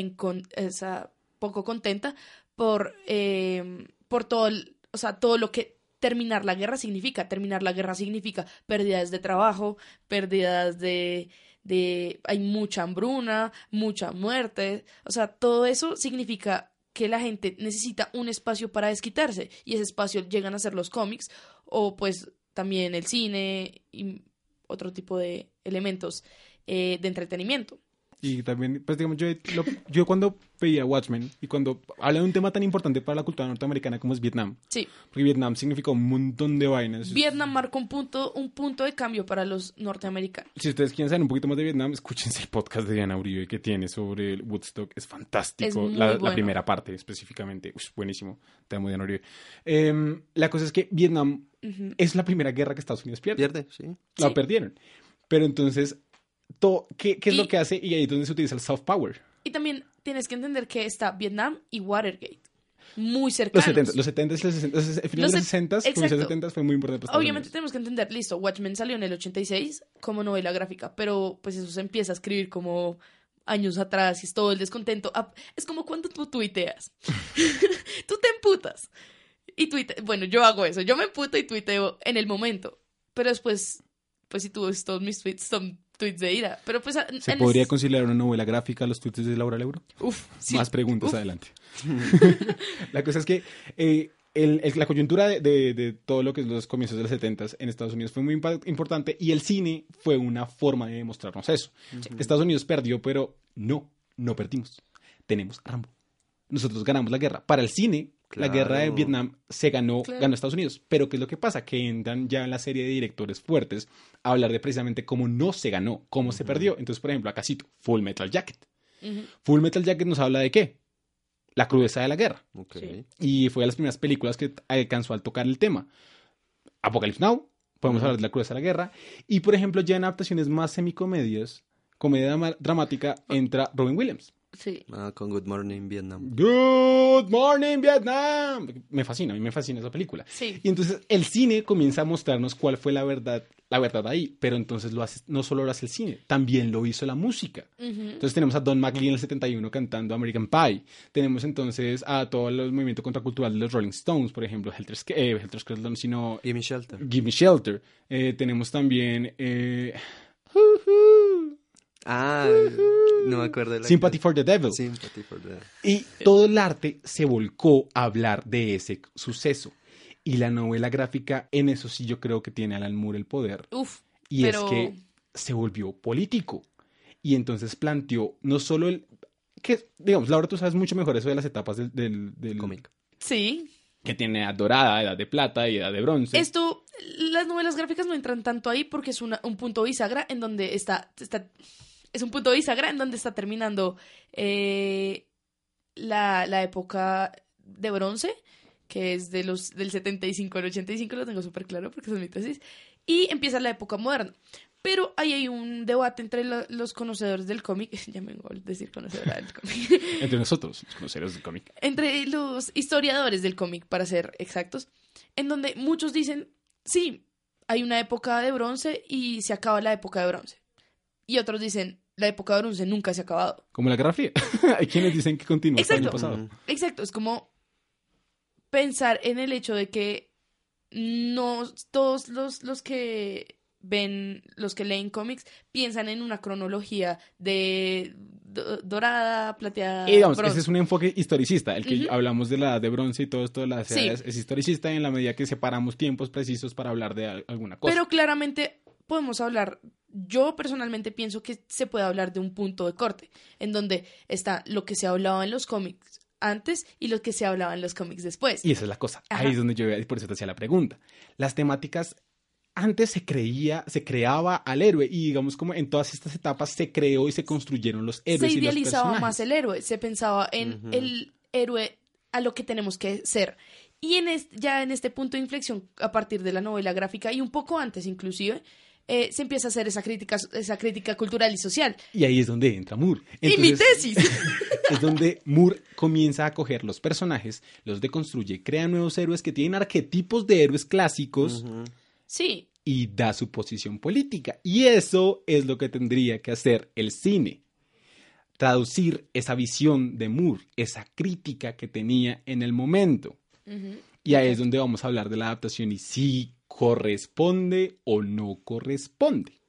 poco contenta por, eh, por todo, o sea, todo lo que terminar la guerra significa. Terminar la guerra significa pérdidas de trabajo, pérdidas de, de hay mucha hambruna, mucha muerte, o sea, todo eso significa que la gente necesita un espacio para desquitarse y ese espacio llegan a ser los cómics o pues también el cine y otro tipo de elementos eh, de entretenimiento. Y también, pues digamos, yo, lo- yo cuando veía Watchmen y cuando habla de un tema tan importante para la cultura norteamericana como es Vietnam, Sí, porque Vietnam significó un montón de vainas. Vietnam marcó un punto, un punto de cambio para los norteamericanos. Si ustedes quieren saber un poquito más de Vietnam, escúchense el podcast de Diana Uribe que tiene sobre el Woodstock. Es fantástico. Es muy la, la bueno. primera parte específicamente. Uy, buenísimo. Te amo, Diana Uribe. Em, la cosa es que Vietnam Ujú. es la primera guerra que Estados Unidos pierde. Pierde, sí. La Sí. perdieron. Pero entonces, to- ¿qué, qué es Y- lo que hace? Y ahí es donde se utiliza el soft power. Y también tienes que entender que está Vietnam y Watergate. Muy Los cercanos. 70, los 70, los 60, los- el final Los de los set- 60, comienzo de los exacto. 70 fue muy importante para Obviamente Unidos. tenemos que entender, listo, Watchmen salió en el 86 como novela gráfica, pero pues eso se empieza a escribir como años atrás y es todo el descontento. Ah, Es como cuando tú tuiteas. (laughs) (laughs) tú te emputas. Y tuite bueno, yo hago eso, yo me emputo y tuiteo en el momento, pero después, pues si tú ves todos mis tweets son tweets de ira, pero pues... a- ¿Se podría considerar una novela gráfica los tweets de Laura Leuro? Uf, sí. Más preguntas Uf. adelante. (laughs) (laughs) la cosa es que eh, el- el- la coyuntura de, de- de todo lo que es los comienzos de los 70 en Estados Unidos fue muy importante y el cine fue una forma de demostrarnos eso. Estados Unidos perdió, pero no, no perdimos. Tenemos a Rambo. Nosotros ganamos la guerra. Para el cine, la guerra de Vietnam se ganó, Claro. ganó Estados Unidos. Pero ¿qué es lo que pasa? Que entran ya en la serie de directores fuertes a hablar de precisamente cómo no se ganó, cómo se perdió. Entonces, por ejemplo, acá cito Full Metal Jacket. Full Metal Jacket nos habla de qué? La crudeza de la guerra. Y fue de las primeras películas que alcanzó a tocar el tema. Apocalypse Now, podemos hablar de la crudeza de la guerra. Y por ejemplo, ya en adaptaciones más semicomedias, comedia dramática, entra Robin Williams. Sí. Ah, con Good Morning Vietnam. Good Morning Vietnam. Me fascina, a mí me fascina esa película. Sí. Y entonces el cine comienza a mostrarnos cuál fue la verdad, la verdad ahí. Pero entonces lo hace, no solo lo hace el cine, también lo hizo la música. Entonces tenemos a Don McLean en el 71 cantando American Pie. Tenemos entonces a todo el movimiento contracultural de los Rolling Stones, por ejemplo, Helter, eh, Helter sino Gimme Shelter. Give Me Shelter. Eh, tenemos también eh, (laughs) Ah, no me acuerdo de la Sympathy for the Devil. Sympathy for the Y todo el arte se volcó a hablar de ese suceso. Y la novela gráfica, en eso sí yo creo que tiene Alan Moore el poder. Uf. Y pero... es que se volvió político. Y entonces planteó no solo el... que Digamos, Laura, tú sabes mucho mejor eso de las etapas del, del, del- cómic. Sí. Que tiene edad dorada, edad de plata y edad de bronce. Esto, las novelas gráficas no entran tanto ahí porque es una- un punto bisagra en donde está, está- es un punto bisagra en donde está terminando eh, la, la época de bronce, que es de los del 75 al 85, lo tengo súper claro porque es mi tesis, y empieza la época moderna. Pero ahí hay un debate entre lo- los conocedores del cómic, (laughs) ya me vengo a decir conocedora del cómic, (laughs) Entre nosotros, los conoceros del cómic. entre los historiadores del cómic, para ser exactos, en donde muchos dicen, sí, hay una época de bronce y se acaba la época de bronce. Y otros dicen, la época de bronce nunca se ha acabado. Como la Guerra Fría. (laughs) Hay quienes dicen que continúa hasta el año pasado. Exacto, es como, pensar en el hecho de que no todos los, los que ven, los que leen cómics, piensan en una cronología de do- dorada, plateada, Y digamos, bronce. ese es un enfoque historicista. El que hablamos de la edad de bronce y todo esto de la Sí. es, es historicista en la medida que separamos tiempos precisos para hablar de al- alguna cosa. Pero claramente podemos hablar, yo personalmente pienso que se puede hablar de un punto de corte, en donde está lo que se hablaba en los cómics antes y lo que se hablaba en los cómics después. Y esa es la cosa. Ajá. Ahí es donde yo, por eso te hacía la pregunta. Las temáticas, antes se creía, se creaba al héroe y digamos como en todas estas etapas se creó y se construyeron los héroes se y los idealizaba más el héroe, se pensaba en el héroe a lo que tenemos que ser. Y en est- ya en este punto de inflexión, a partir de la novela gráfica y un poco antes inclusive, eh, se empieza a hacer esa crítica, esa crítica cultural y social. Y ahí es donde entra Moore. y mi tesis. (laughs) es donde Moore comienza a coger los personajes, los deconstruye, crea nuevos héroes que tienen arquetipos de héroes clásicos sí, y da su posición política. Y eso es lo que tendría que hacer el cine. Traducir esa visión de Moore, esa crítica que tenía en el momento. Y ahí es donde vamos a hablar de la adaptación y si corresponde o no corresponde.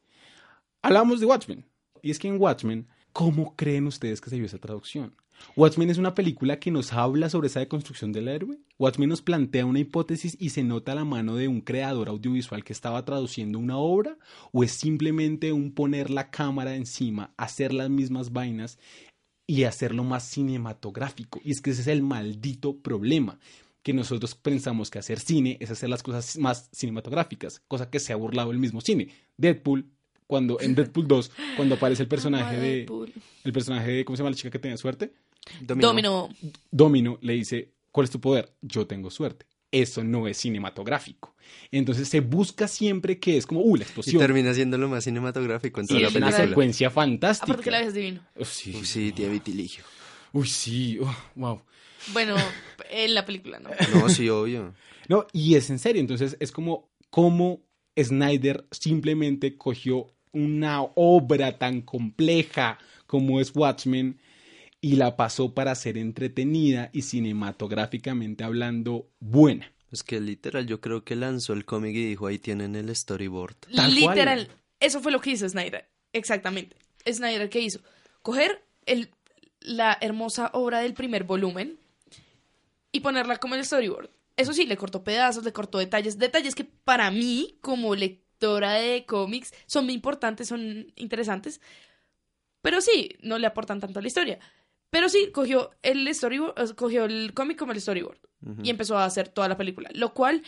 Hablamos de Watchmen. Y es que en Watchmen, ¿cómo creen ustedes que se vio esa traducción? Watchmen es una película que nos habla sobre esa deconstrucción del héroe. Watchmen nos plantea una hipótesis y se nota la mano de un creador audiovisual que estaba traduciendo una obra o es simplemente un poner la cámara encima, hacer las mismas vainas y hacerlo más cinematográfico. Y es que ese es el maldito problema que nosotros pensamos que hacer cine es hacer las cosas más cinematográficas, cosa que se ha burlado el mismo cine. Deadpool, cuando en Deadpool 2, cuando aparece el personaje de el personaje de ¿cómo se llama la chica que tenía suerte? Domino. Domino le dice, ¿cuál es tu poder? Yo tengo suerte. Eso no es cinematográfico. Entonces se busca siempre que es como, uh, la Y explosión. termina siendo lo más cinematográfico en Sí, toda la es una película. secuencia fantástica. Aparte que la ves divino. Uf, sí. Uy, sí, tiene vitiligio. Uy, sí. oh, wow. Bueno, en la película, ¿no? (laughs) No, sí, obvio. No, y es en serio. Entonces es como cómo Snyder simplemente cogió una obra tan compleja como es Watchmen y la pasó para ser entretenida y cinematográficamente hablando buena. Es que literal, yo creo que lanzó el cómic y dijo, ahí tienen el storyboard. Tal cual. Literal. Eso fue lo que hizo Snyder. Exactamente. Snyder, ¿qué hizo? Coger el, la hermosa obra del primer volumen y ponerla como el storyboard. Eso sí, le cortó pedazos, le cortó detalles. Detalles que para mí, como lectora de cómics, son muy importantes, son interesantes. Pero sí, no le aportan tanto a la historia. Pero sí, cogió el storyboard, cogió el cómic como el storyboard. Y empezó a hacer toda la película. Lo cual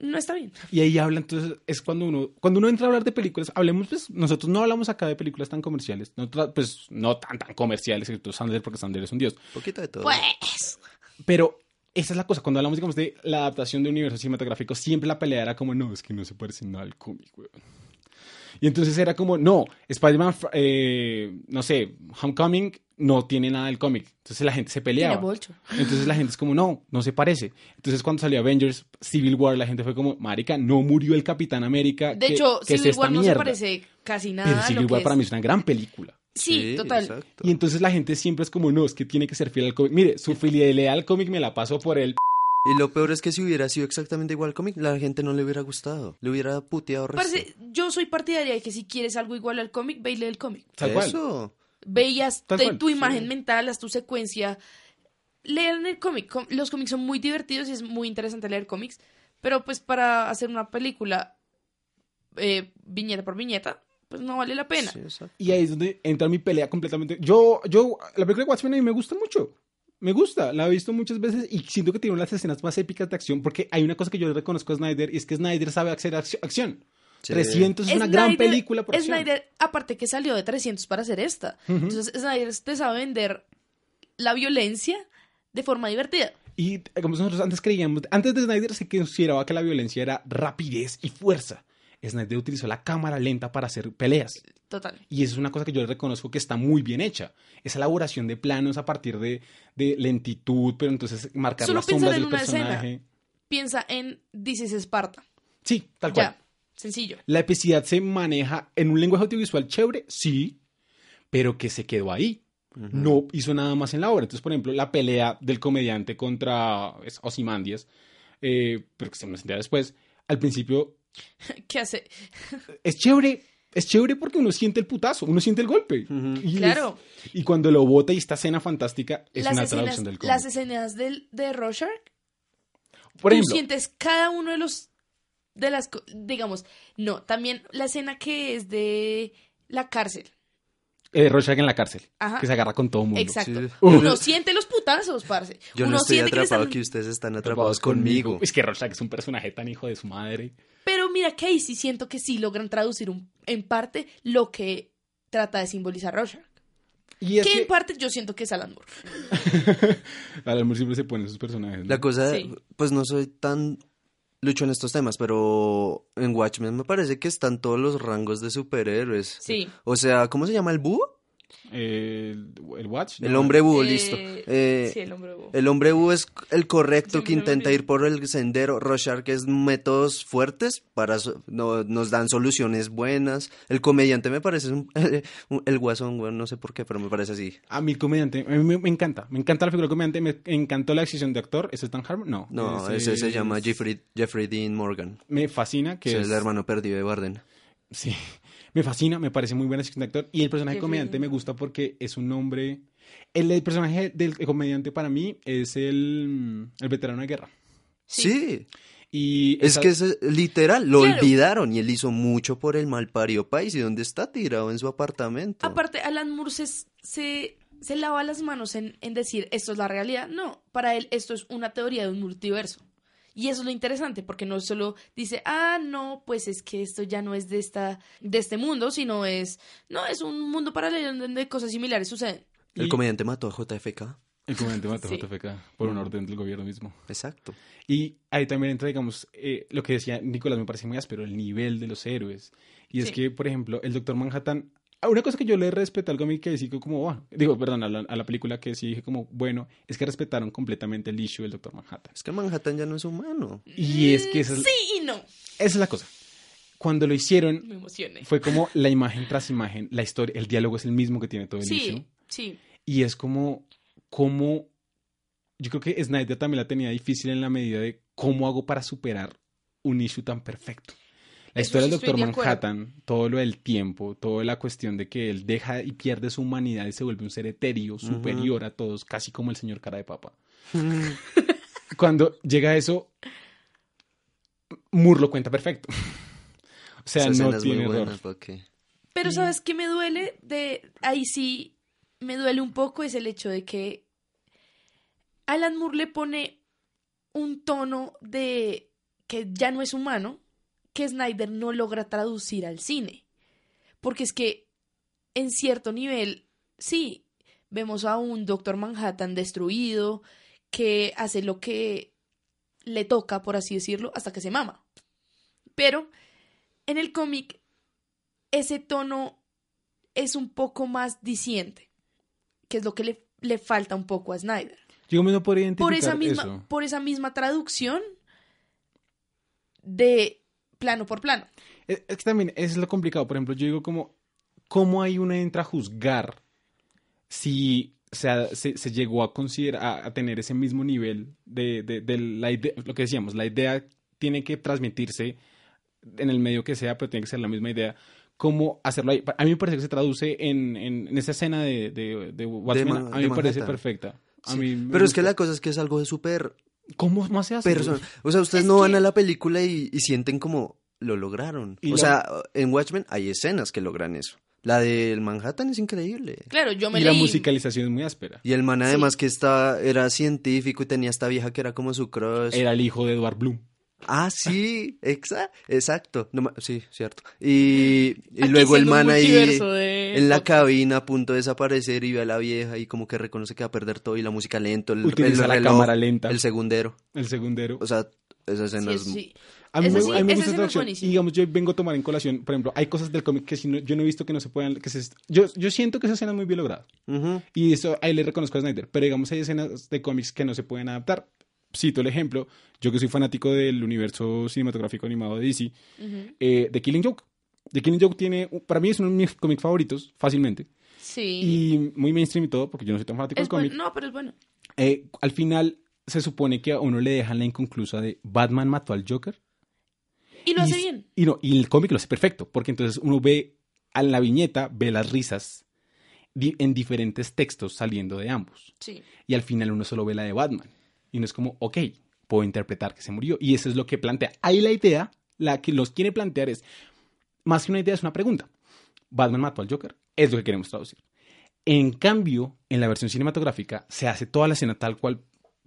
no está bien. Y ahí habla, entonces, es cuando uno, cuando uno entra a hablar de películas, hablemos, pues, nosotros no hablamos acá de películas tan comerciales, no pues, no tan, tan comerciales, excepto Sandler, porque Sandler es un dios. Poquito de todo. Pues. Pero esa es la cosa, cuando hablamos, digamos, de la adaptación de universo cinematográfico, siempre la pelea era como, no, es que no se parece nada al cómic, weón. Y entonces era como, no, Spider-Man, eh, no sé, Homecoming no tiene nada del cómic. Entonces la gente se peleaba. bolcho. Entonces la gente es como, no, no se parece. Entonces cuando salió Avengers Civil War, la gente fue como, marica, no murió el Capitán América. De ¿qué- hecho, Civil War no se mierda?". parece casi nada Pero Civil lo que War para es. mí es una gran película. Sí, total. exacto. Y entonces la gente siempre es como, no, es que tiene que ser fiel al cómic. Mire, su fidelidad al cómic me la paso por el... Y lo peor es que si hubiera sido exactamente igual al cómic, la gente no le hubiera gustado. Le hubiera puteado resto. Parce, yo soy partidaria de que si quieres algo igual al cómic, ve y lee el cómic. Tal cual. Eso. Ve y haz Tal de cual, tu sí. imagen mental, haz tu secuencia. Lean el cómic. Los cómics son muy divertidos y es muy interesante leer cómics. Pero pues para hacer una película eh, viñeta por viñeta, pues no vale la pena. Sí, exacto. Y ahí es donde entra mi pelea completamente. Yo, yo, la película de Watchmen a mí me gusta mucho. Me gusta, la he visto muchas veces y siento que tiene una de las escenas más épicas de acción porque hay una cosa que yo le reconozco a Snyder y es que Snyder sabe hacer acción. Sí. 300 es una gran película por acción. Snyder, aparte que salió de 300 para hacer esta. Entonces, Snyder te sabe vender la violencia de forma divertida. Y eh, como nosotros antes creíamos, antes de Snyder se consideraba que la violencia era rapidez y fuerza. Snyder utilizó la cámara lenta para hacer peleas. Total. Y eso es una cosa que yo le reconozco que está muy bien hecha. Esa elaboración de planos a partir de, de lentitud, pero entonces marcar Solo las sombras del una escena. personaje. Piensa en This is Sparta. Sí, tal cual. Ya, sencillo. La epicidad se maneja en un lenguaje audiovisual chévere, sí, pero que se quedó ahí. no hizo nada más en la obra. Entonces, por ejemplo, la pelea del comediante contra Ozymandias, eh, pero que se me sentía después, al principio (laughs) ¿Qué hace? es chévere. Es chévere porque uno siente el putazo, uno siente el golpe. y, Claro. es- y cuando lo bota y esta escena fantástica, es las una escenas, traducción del cómic. las escenas del, de Rorschach, Por tú ejemplo, sientes cada uno de los de las digamos no también la escena que es de la cárcel eh, Rorschach en la cárcel, Ajá. que se agarra con todo mundo. exacto Sí. uno siente los putazos parce Yo uno no estoy siente que le atrapado están- que ustedes están Atrapados atrapados conmigo. Es que Rorschach es un personaje tan hijo de su madre. pero mira que ahí sí siento que sí logran traducir un- en parte lo que trata de simbolizar Rorschach Y es que que, en parte yo siento que es Alan Moore (laughs) Alan Moore siempre se pone en sus personajes. ¿no? La cosa, Sí. pues no soy tan lucho en estos temas, pero en Watchmen me parece que están todos los rangos de superhéroes. Sí. O sea, ¿cómo se llama el búho? El, el Watch. El hombre búho, Eh, listo. Eh, sí el hombre búho. El hombre búho es el correcto que intenta ir por el sendero. Rorschach es métodos fuertes para so- no- nos dan soluciones buenas. El comediante me parece (laughs) un- el guasón, güey, no sé por qué, pero me parece así. A mí el comediante, a mí me, me encanta. Me encanta la figura del comediante, me encantó la decisión de actor. ¿Ese es Dan Harmon? No. No, ese se llama Jeffrey, Jeffrey Dean Morgan. Me fascina que Que es es... el hermano perdido de Barden. Sí, me fascina, me parece muy buena de actor. Y el personaje Qué comediante me gusta porque es un hombre... El, el personaje del comediante para mí es el, el veterano de guerra. Sí. Y Es esa- que es eh, literal, lo Claro. olvidaron y él hizo mucho por el mal parido país y donde está tirado en su apartamento. Aparte, Alan Moore se, se, se lava las manos en, en decir esto es la realidad. No, para él esto es una teoría de un multiverso. Y eso es lo interesante, porque no solo dice, ah, no, pues es que esto ya no es de, esta, de este mundo, sino es, no, es un mundo paralelo en donde cosas similares suceden. El y- comediante mató a JFK. El comediante mató a. JFK por un orden del gobierno mismo. Exacto. Y ahí también entra, digamos, eh, lo que decía Nicolás, me parece muy áspero, el nivel de los héroes. Y es que, por ejemplo, el Doctor Manhattan, una cosa que yo le respeto al cómic que sí que como, bueno, digo, perdón, a la, a la película que sí dije como, bueno, es que respetaron completamente el issue del Doctor Manhattan. Es que Manhattan ya no es humano. Y es que esa es, Sí y no. esa es la cosa. Cuando lo hicieron, Me emocioné. fue como la imagen tras imagen, la historia, el diálogo es el mismo que tiene todo el issue. Sí, sí. Y es como, como, yo creo que Snyder también la tenía difícil en la medida de cómo hago para superar un issue tan perfecto. La historia sí del Doctor de. Manhattan, todo lo del tiempo, toda la cuestión de que él deja y pierde su humanidad y se vuelve un ser etéreo, superior a todos, casi como el señor cara de papa. (laughs) Cuando llega a eso, Moore lo cuenta perfecto. (laughs) O sea, Esa no escena es muy tiene error. buena, ¿pa' qué? Pero ¿sabes qué me duele? De ahí sí me duele un poco es el hecho de que Alan Moore le pone un tono de que ya no es humano que Snyder no logra traducir al cine. Porque es que en cierto nivel, sí, vemos a un Doctor Manhattan destruido que hace lo que le toca, por así decirlo, hasta que se mama. Pero en el cómic ese tono es un poco más diciente, que es lo que le, le falta un poco a Snyder. Yo mismo podría identificar Por esa misma, eso. por esa misma traducción de plano por plano. Es, es que también es lo complicado. Por ejemplo, yo digo como, ¿cómo hay una entra a juzgar si se, se, se llegó a considerar, a, a tener ese mismo nivel de, de, de la idea, lo que decíamos, la idea tiene que transmitirse en el medio que sea, pero tiene que ser la misma idea. ¿Cómo hacerlo ahí? A mí me parece que se traduce en, en, en esa escena de, de, de Watchmen. Ma- a mí me parece perfecta. A Sí. mí me Pero es que la cosa es que es algo de súper ¿Cómo más se hace? personal. O sea, ustedes Es no van a la película y, y sienten como lo lograron. Y o la- sea, en Watchmen hay escenas que logran eso. La del Manhattan es increíble. Claro, yo me Y la musicalización es muy áspera. Y el man Sí. además que está, era científico y tenía esta vieja que era como su crush. Era el hijo de Edward Bloom. Ah, sí, exa- exacto. No sí, cierto. Y, luego el man ahí de en la cabina a punto de desaparecer y ve a la vieja y como que reconoce que va a perder todo y la música lento, el, Utiliza el la reloj, cámara lenta. el segundero. El segundero. O sea, esa Sí, escena es... sí. A mí, Esa me, sí- a mí me esa gusta escena es esta acción. buenísima. Y digamos, yo vengo a tomar en colación, por ejemplo, hay cosas del cómic que si no- yo no he visto que no se puedan, que se, yo, yo siento que esa escena es muy bien lograda. Y eso ahí le reconozco a Snyder. Pero digamos, hay escenas de cómics que no se pueden adaptar. Cito el ejemplo, yo que soy fanático del universo cinematográfico animado de DC, Ujú. eh, The Killing Joke. The Killing Joke tiene, para mí es uno de mis cómics favoritos, fácilmente. Sí. Y muy mainstream y todo, porque yo no soy tan fanático del cómic. bueno. No, pero es bueno. Eh, al final se supone que a uno le dejan la inconclusa de Batman mató al Joker. Y lo hace bien. Y, no, y el cómic lo hace perfecto, porque entonces uno ve a la viñeta, ve las risas en diferentes textos saliendo de ambos. Sí. Y al final uno solo ve la de Batman. Y uno es como, ok, puedo interpretar que se murió. Y eso es lo que plantea. Ahí la idea, la que los quiere plantear es, más que una idea, es una pregunta. Batman mató al Joker. Es lo que queremos traducir. En cambio, en la versión cinematográfica se hace toda la escena tal cual,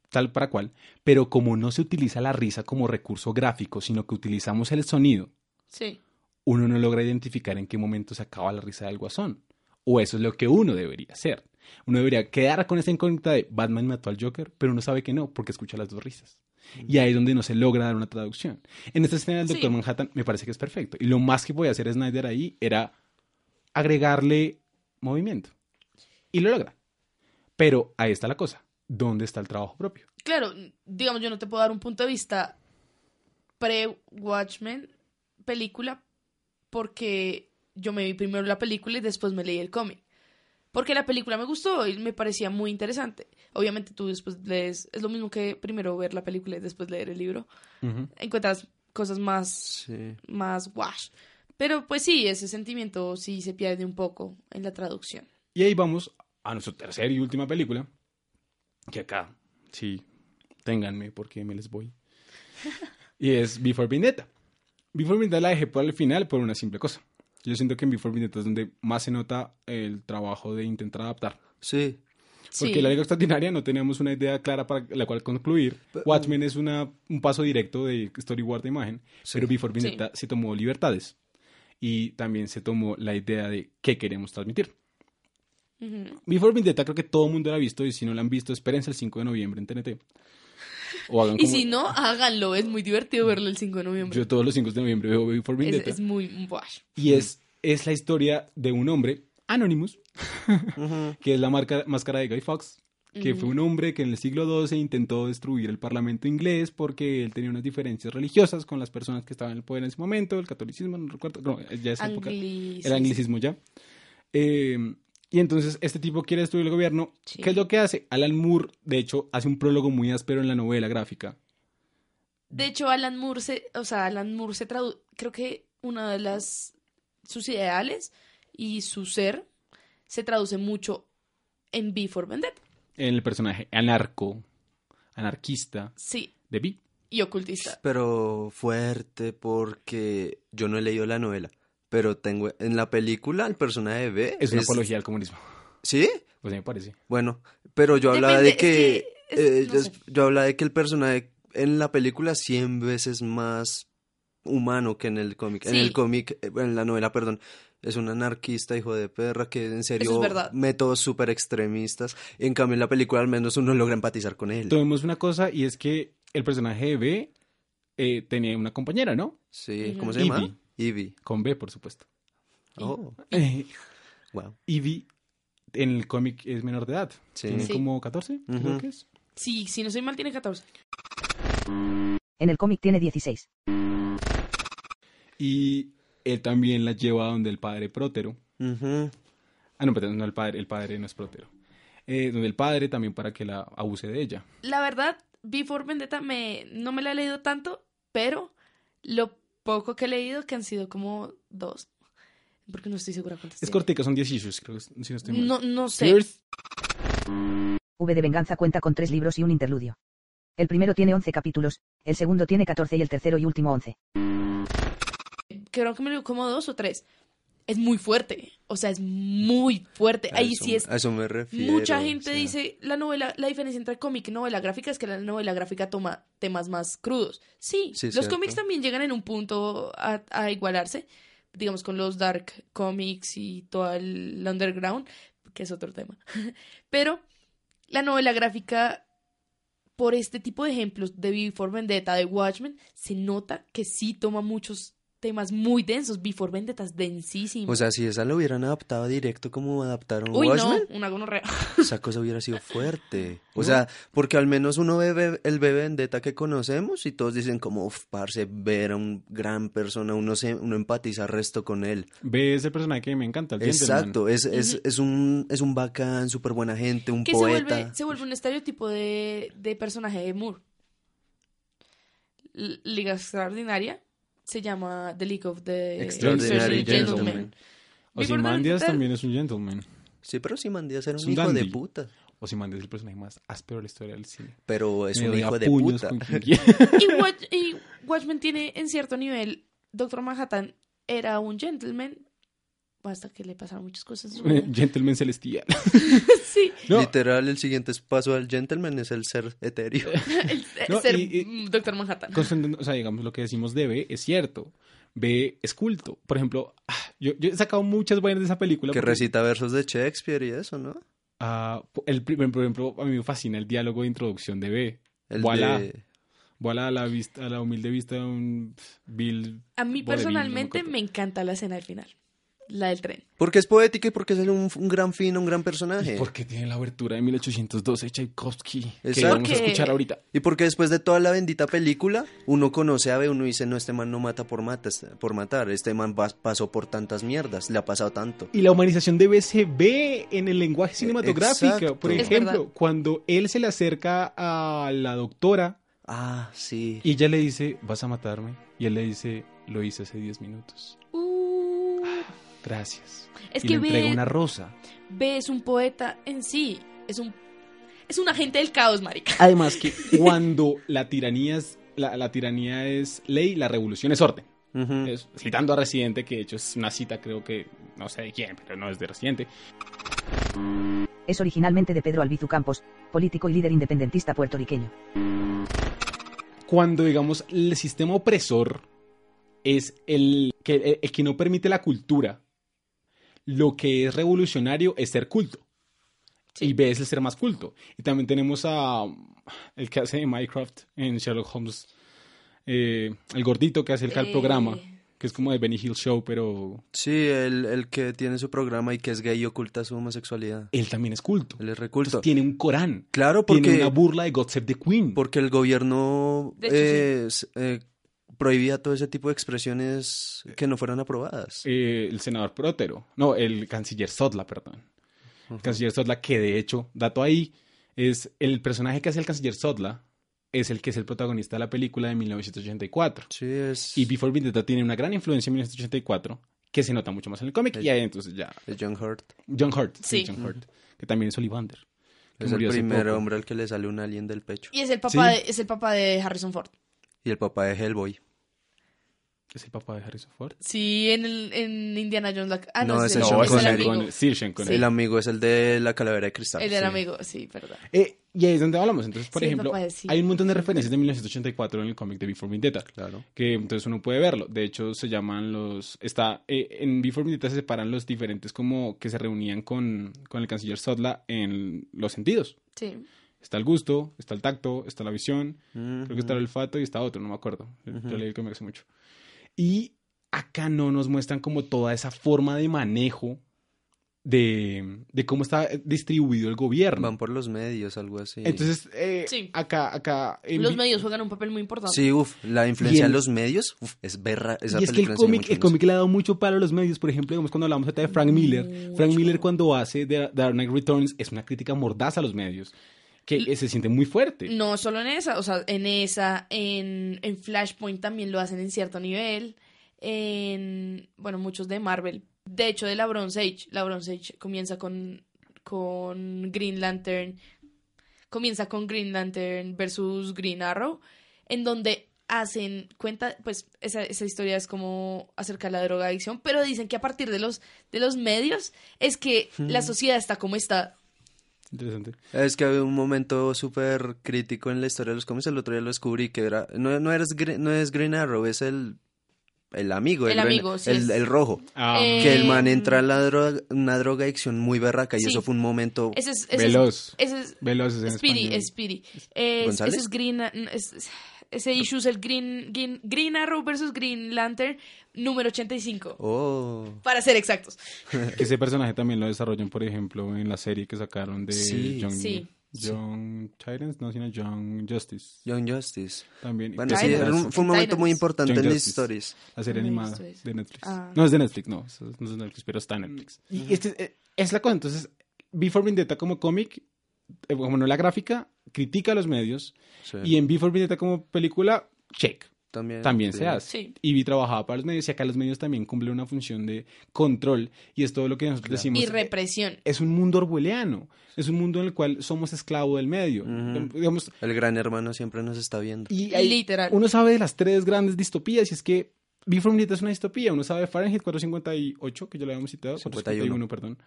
tal para cual, pero como no se utiliza la risa como recurso gráfico, sino que utilizamos el sonido, Sí. uno no logra identificar en qué momento se acaba la risa del guasón. O eso es lo que uno debería hacer. Uno debería quedar con esa incógnita de Batman mató al Joker, pero uno sabe que no, porque escucha las dos risas. Y ahí es donde no se logra dar una traducción. En esta escena del Sí. Doctor Manhattan me parece que es perfecto. Y lo más que podía hacer Snyder ahí era agregarle movimiento. Y lo logra. Pero ahí está la cosa. ¿Dónde está el trabajo propio? Claro, digamos, yo no te puedo dar un punto de vista pre-Watchmen película porque yo me vi primero la película y después me leí el cómic. Porque la película me gustó y me parecía muy interesante. Obviamente tú después lees, es lo mismo que primero ver la película y después leer el libro. Encuentras cosas más, Sí. más wash. Pero pues sí, ese sentimiento sí se pierde un poco en la traducción. Y ahí vamos a nuestra tercera y última película. Que acá, sí, ténganme porque me les voy. (laughs) Y es Before Vendetta. Before Vendetta la dejé por el final por una simple cosa. Yo siento que en Before Vendetta es donde más se nota el trabajo de intentar adaptar. Sí. Porque Sí. la Liga Extraordinaria no teníamos una idea clara para la cual concluir. Pe- Watchmen es una, un paso directo de storyboard de imagen, Sí. pero Before Vendetta se tomó libertades. Y también se tomó la idea de qué queremos transmitir. Ujú. Before Vendetta creo que todo el mundo la ha visto y si no la han visto, espérense el 5 de noviembre en TNT. O hagan Y como- si no, háganlo. Es muy divertido verlo el 5 de noviembre. Yo todos los 5 de noviembre veo Before es, Vendetta. es muy wash. Y es, es la historia de un hombre, Anonymous, (laughs) que es la marca, máscara de Guy Fawkes, que fue un hombre que en el siglo XII intentó destruir el parlamento inglés porque él tenía unas diferencias religiosas con las personas que estaban en el poder en ese momento, el catolicismo, no recuerdo, no, ya es época, el anglicismo ya. Eh, y entonces este tipo quiere destruir el gobierno. Sí. ¿Qué es lo que hace? Alan Moore, de hecho, hace un prólogo muy áspero en la novela gráfica. De hecho, Alan Moore se, o sea, Alan Moore se traduce, creo que una de las, sus ideales y su ser se traduce mucho en B for Vendetta. En el personaje anarco, anarquista Sí, de B. y ocultista. Pero fuerte porque yo no he leído la novela. Pero tengo en la película el personaje de B Es una apología al comunismo. ¿Sí? Pues a mí me parece. Bueno, pero yo hablaba Depende, de que, es que es- eh, no yo, hablaba de que el personaje en la película 100 veces más humano que en el cómic. En el cómic, eh, en la novela, perdón, es un anarquista hijo de perra que en serio Eso es verdad. métodos súper extremistas. En cambio en la película al menos uno logra empatizar con él. Tomemos una cosa y es que el personaje de B eh, tenía una compañera, ¿no? Sí. ¿cómo se llama? Ivy. Con B, por supuesto. Oh, Eh, (laughs) wow. Ivy en el cómic es menor de edad. Sí. Tiene Sí. como 14, creo que es. Sí, si no soy mal, tiene 14. En el cómic tiene 16. Y él también la lleva donde el padre prótero. Ujú. Ah, no, perdón, no el padre, el padre no es prótero. Eh, donde el padre también para que la abuse de ella. La verdad, B for Vendetta me, no me la he leído tanto, pero lo poco que he leído, que han sido como dos, porque no estoy segura cuántas Es tiene. cortica, son 10 issues, creo que si no estoy mal. No, no sé. V de Venganza cuenta con tres libros y un interludio. El primero tiene 11 capítulos, el segundo tiene 14 y el tercero y último 11. creo que me lo como dos o tres. Es muy fuerte. O sea, es muy fuerte. Ahí eso- sí es. A eso me refiero. Mucha o gente sea, dice la novela, la diferencia entre cómic y novela gráfica es que la novela gráfica toma temas más crudos. Sí, Sí, los cómics también llegan en un punto a, a igualarse, digamos con los dark comics y todo el underground, que es otro tema. (laughs) Pero la novela gráfica, por este tipo de ejemplos de Before Vendetta, de Watchmen, se nota que sí toma muchos temas muy densos. Before Vendetta es densísimo. O sea, si esa lo hubieran adaptado directo como adaptaron Uy, no, Watchmen, una gonorrea. esa cosa hubiera sido fuerte. O sea, porque al menos uno ve el bebé Vendetta que conocemos y todos dicen como, uff, parce, ver a un gran persona, uno, se, uno empatiza resto con él. Ve ese personaje que me encanta, el. Exacto, es, es, es, un, es un bacán, súper buena gente, un que se poeta. vuelve, se vuelve un estereotipo de, de personaje de Moore. L- Liga Extraordinaria se llama The League of the Extraordinary Extraordinary Gentlemen. Ozymandias también es un gentleman. Sí, pero Simandias era Es un un hijo de puta. Ozymandias es el personaje más áspero de la historia del cine. Pero es Me un hijo de puta. (laughs) Y, Watch- y Watchmen tiene en cierto nivel, Doctor Manhattan era un gentleman hasta que le pasaron muchas cosas. (laughs) gentleman celestial. (laughs) sí, No, Literal, el siguiente paso al gentleman es el ser etéreo. (laughs) el, No, ser y- y- Doctor Manhattan. o sea, digamos, lo que decimos de B es cierto. B es culto. Por ejemplo, ah, yo, yo he sacado muchas vainas de esa película. que porque- recita versos de Shakespeare y eso, ¿no? Ah, el, primer- por ejemplo, a mí me fascina el diálogo de introducción de B. El Voilà. de... Voilà a la, vista, a la humilde vista de un Bill. A mí personalmente me encanta la escena del final, la del tren. Porque es poética y porque es un, un gran fin, un gran personaje. Porque tiene la abertura de 1812 de Tchaikovsky. Que Exacto. vamos a escuchar ahorita. Y porque después de toda la bendita película, uno conoce a B, uno dice, no, este man no mata por, mata, por matar, este man va- pasó por tantas mierdas, le ha pasado tanto. Y la humanización de B se ve en el lenguaje cinematográfico. Exacto. Por ejemplo, cuando él se le acerca a la doctora Ah, sí. y ella le dice, vas a matarme. Y él le dice, lo hice hace 10 minutos. Uh, Gracias. es y que le entrega B, una rosa. B es un poeta en sí, es un es un agente del caos, marica. Además que (laughs) cuando la tiranía es, la, la tiranía es ley, la revolución es orden. Es- citando a Residente, que de hecho es una cita creo que, no sé de quién, pero no es de Residente. Es originalmente de Pedro Albizu Campos, político y líder independentista puertorriqueño. Cuando, digamos, el sistema opresor es el que, el- el que no permite la cultura, lo que es revolucionario es ser culto. Sí. Y B es el ser más culto. Y también tenemos a el que hace de Minecraft en Sherlock Holmes, eh, el gordito que hace el, Eh. programa, que es como de Benny Hill Show, pero Sí, el, el que tiene su programa y que es gay y oculta su homosexualidad. él también es culto. Él es reculto. Entonces, tiene un Corán. Claro, Tiene porque, una burla de God Save the Queen. porque el gobierno De hecho, eh, eh, prohibía todo ese tipo de expresiones que no fueran aprobadas. Eh, el senador Prótero. No, el canciller Sodla, perdón. El canciller Sodla, que de hecho, dato ahí, es el personaje que hace el canciller Sodla, es el que es el protagonista de la película de 1984. Sí, es, Y Before Vendetta tiene una gran influencia en 1984, que se nota mucho más en el cómic. Y ahí entonces ya. es John Hurt. John Hurt. Sí, Sí. John Hurt. Que también es Ollivander. Es el primer hombre al que le sale un alien del pecho. Y es el papá Sí. de, es el papá de Harrison Ford. Y el papá de Hellboy. ¿Es el papá de Harrison Ford? Sí, en, el, en Indiana Jones. la- ah, no, No, es, el, No, Sean es el. Sean amigo. Sí, Sean Connery. El amigo es el de la calavera de cristal. El del sí. amigo, sí, verdad. Eh, y ahí es donde hablamos. Entonces, por Sí, el ejemplo, papá de- sí. hay un montón de referencias de 1984 en el cómic de Before Vendetta. Claro. que entonces uno puede verlo. De hecho, se llaman los... Está, eh, en Before Vendetta se separan los diferentes como que se reunían con, con el canciller Sodla en los sentidos. Sí. Está el gusto, está el tacto, está la visión, creo que está el olfato y está otro, no me acuerdo. Yo Ujú. leí el cómic hace mucho. Y acá no nos muestran como toda esa forma de manejo de, de cómo está distribuido el gobierno. Van por los medios, algo así. Entonces, eh, Sí. acá, acá... en Los medios juegan un papel muy importante. Sí, uff, la influencia el- de los medios uf, es berra. Esa y es que el cómic, el cómic le ha dado mucho palo a los medios. Por ejemplo, digamos, cuando hablamos de Frank Miller. Frank. Miller cuando hace The Dark Knight Returns es una crítica mordaza a los medios. Que se siente muy fuerte. No solo en esa, o sea, en esa, en, en Flashpoint también lo hacen en cierto nivel. En, bueno, muchos de Marvel. De hecho, de la Bronze Age. La Bronze Age comienza con, con Green Lantern. Comienza con Green Lantern versus Green Arrow. En donde hacen cuenta, pues esa, esa historia es como acerca de la drogadicción, pero dicen que a partir de los, de los medios es que la sociedad está como está. Interesante. Es que había un momento súper crítico en la historia de los cómics. El otro día lo descubrí que era. No, no, eres, no es Green Arrow, es el. El amigo. El Green- amigo, sí El, es. el rojo. Ah, Eh, que el man entra a la droga, una droga adicción muy berraca y Sí. eso fue un momento. Ese es, ese es- Veloz. ese es, Veloz es en Speedy, español. es Speedy. Es, ese es Green. es- es- Ese issue es el Green, Green, Green Arrow versus Green Lantern número 85. Oh. Para ser exactos. (laughs) Que ese personaje también lo desarrollan, por ejemplo, en la serie que sacaron de Sí. Young, Sí. Young Titans, no, sino Young Justice. Young Justice. También. Bueno, sí, un- fue un momento Titans. muy importante Young en las historias. La serie he animada de Netflix. Ah. No es de Netflix, no, no es de Netflix, pero está en Netflix. Y este, eh, es la cosa, entonces, Before Vendetta como cómic, eh, como no la gráfica, critica a los medios, Sí. y en Before Vendetta como película, check, también, también sí. se hace. Sí. Y vi trabajaba para los medios, y acá los medios también cumplen una función de control, y es todo lo que nosotros decimos. Y represión. es un mundo orwelliano, es un mundo en el cual somos esclavo del medio. Digamos, El gran hermano siempre nos está viendo. y hay- Literal. uno sabe de las tres grandes distopías y es que Before Vendetta es una distopía. Uno sabe de Fahrenheit 458, que ya lo habíamos citado, 51. 451, perdón.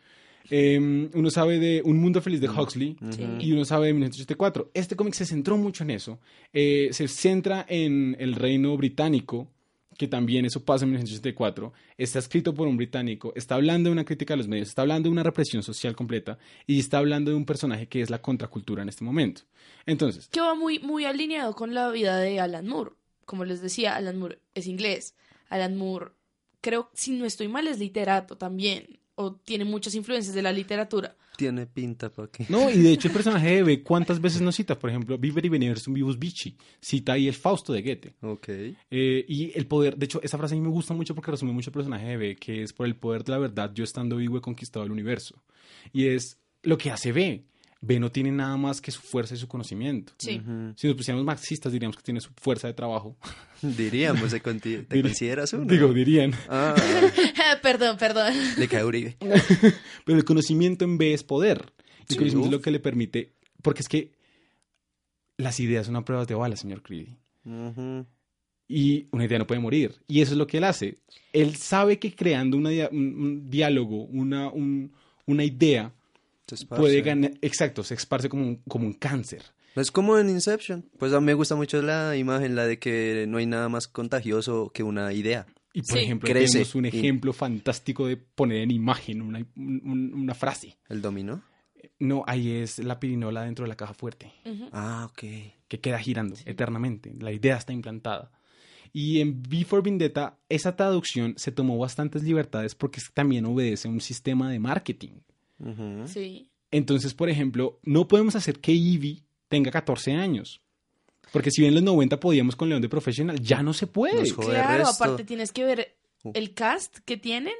Eh, uno sabe de Un Mundo Feliz de Huxley Sí. y uno sabe de 1984. Este cómic se centró mucho en eso. Eh, se centra en el reino británico, que también eso pasa en 1984. Está escrito por un británico, está hablando de una crítica a los medios, está hablando de una represión social completa y está hablando de un personaje que es la contracultura en este momento. Entonces, que va muy, muy alineado con la vida de Alan Moore. Como les decía, Alan Moore es inglés. Alan Moore, creo, si no estoy mal, es literato también. O tiene muchas influencias de la literatura. Tiene pinta para que. No, y de hecho el personaje de B, ¿cuántas veces nos cita? Por ejemplo, Viver y venir un vivus vici. Cita ahí el Fausto de Goethe. Ok. Eh, y el poder, de hecho, esa frase a mí me gusta mucho porque resume mucho el personaje de B, que es por el poder de la verdad, yo estando vivo he conquistado el universo. Y es lo que hace B. B no tiene nada más que su fuerza y su conocimiento. Sí. Si nos pusiéramos marxistas, diríamos que tiene su fuerza de trabajo. (laughs) Diríamos, ¿te, conti- te Dir- consideras uno? Digo, dirían. Ah, (laughs) perdón, perdón. le cae Uribe. (laughs) Pero el conocimiento en B es poder. Y el Sí. conocimiento es lo que le permite. Porque es que las ideas son a prueba de bala, señor Creedy. Ujú. y una idea no puede morir. Y eso es lo que él hace. Él sabe que creando una un, un diálogo, una, un- una idea, Se esparce. puede ganar, exacto, se esparce como un, como un cáncer. Es como en Inception. Pues a mí me gusta mucho la imagen, la de que no hay nada más contagioso que una idea. Y por Sí. ejemplo, Crece. tenemos un Y- ejemplo fantástico de poner en imagen una, un- un- una frase. El dominó. No, ahí es la pirinola dentro de la caja fuerte. Ah, ok. que queda girando eternamente. La idea está implantada. Y en Before Vendetta, esa traducción se tomó bastantes libertades porque también obedece a un sistema de marketing. Sí. Entonces, por ejemplo, no podemos hacer que Ivy tenga 14 años. Porque si bien en los 90 podíamos con León de Professional, ya no se puede. Claro, resto. aparte tienes que ver el cast que tienen.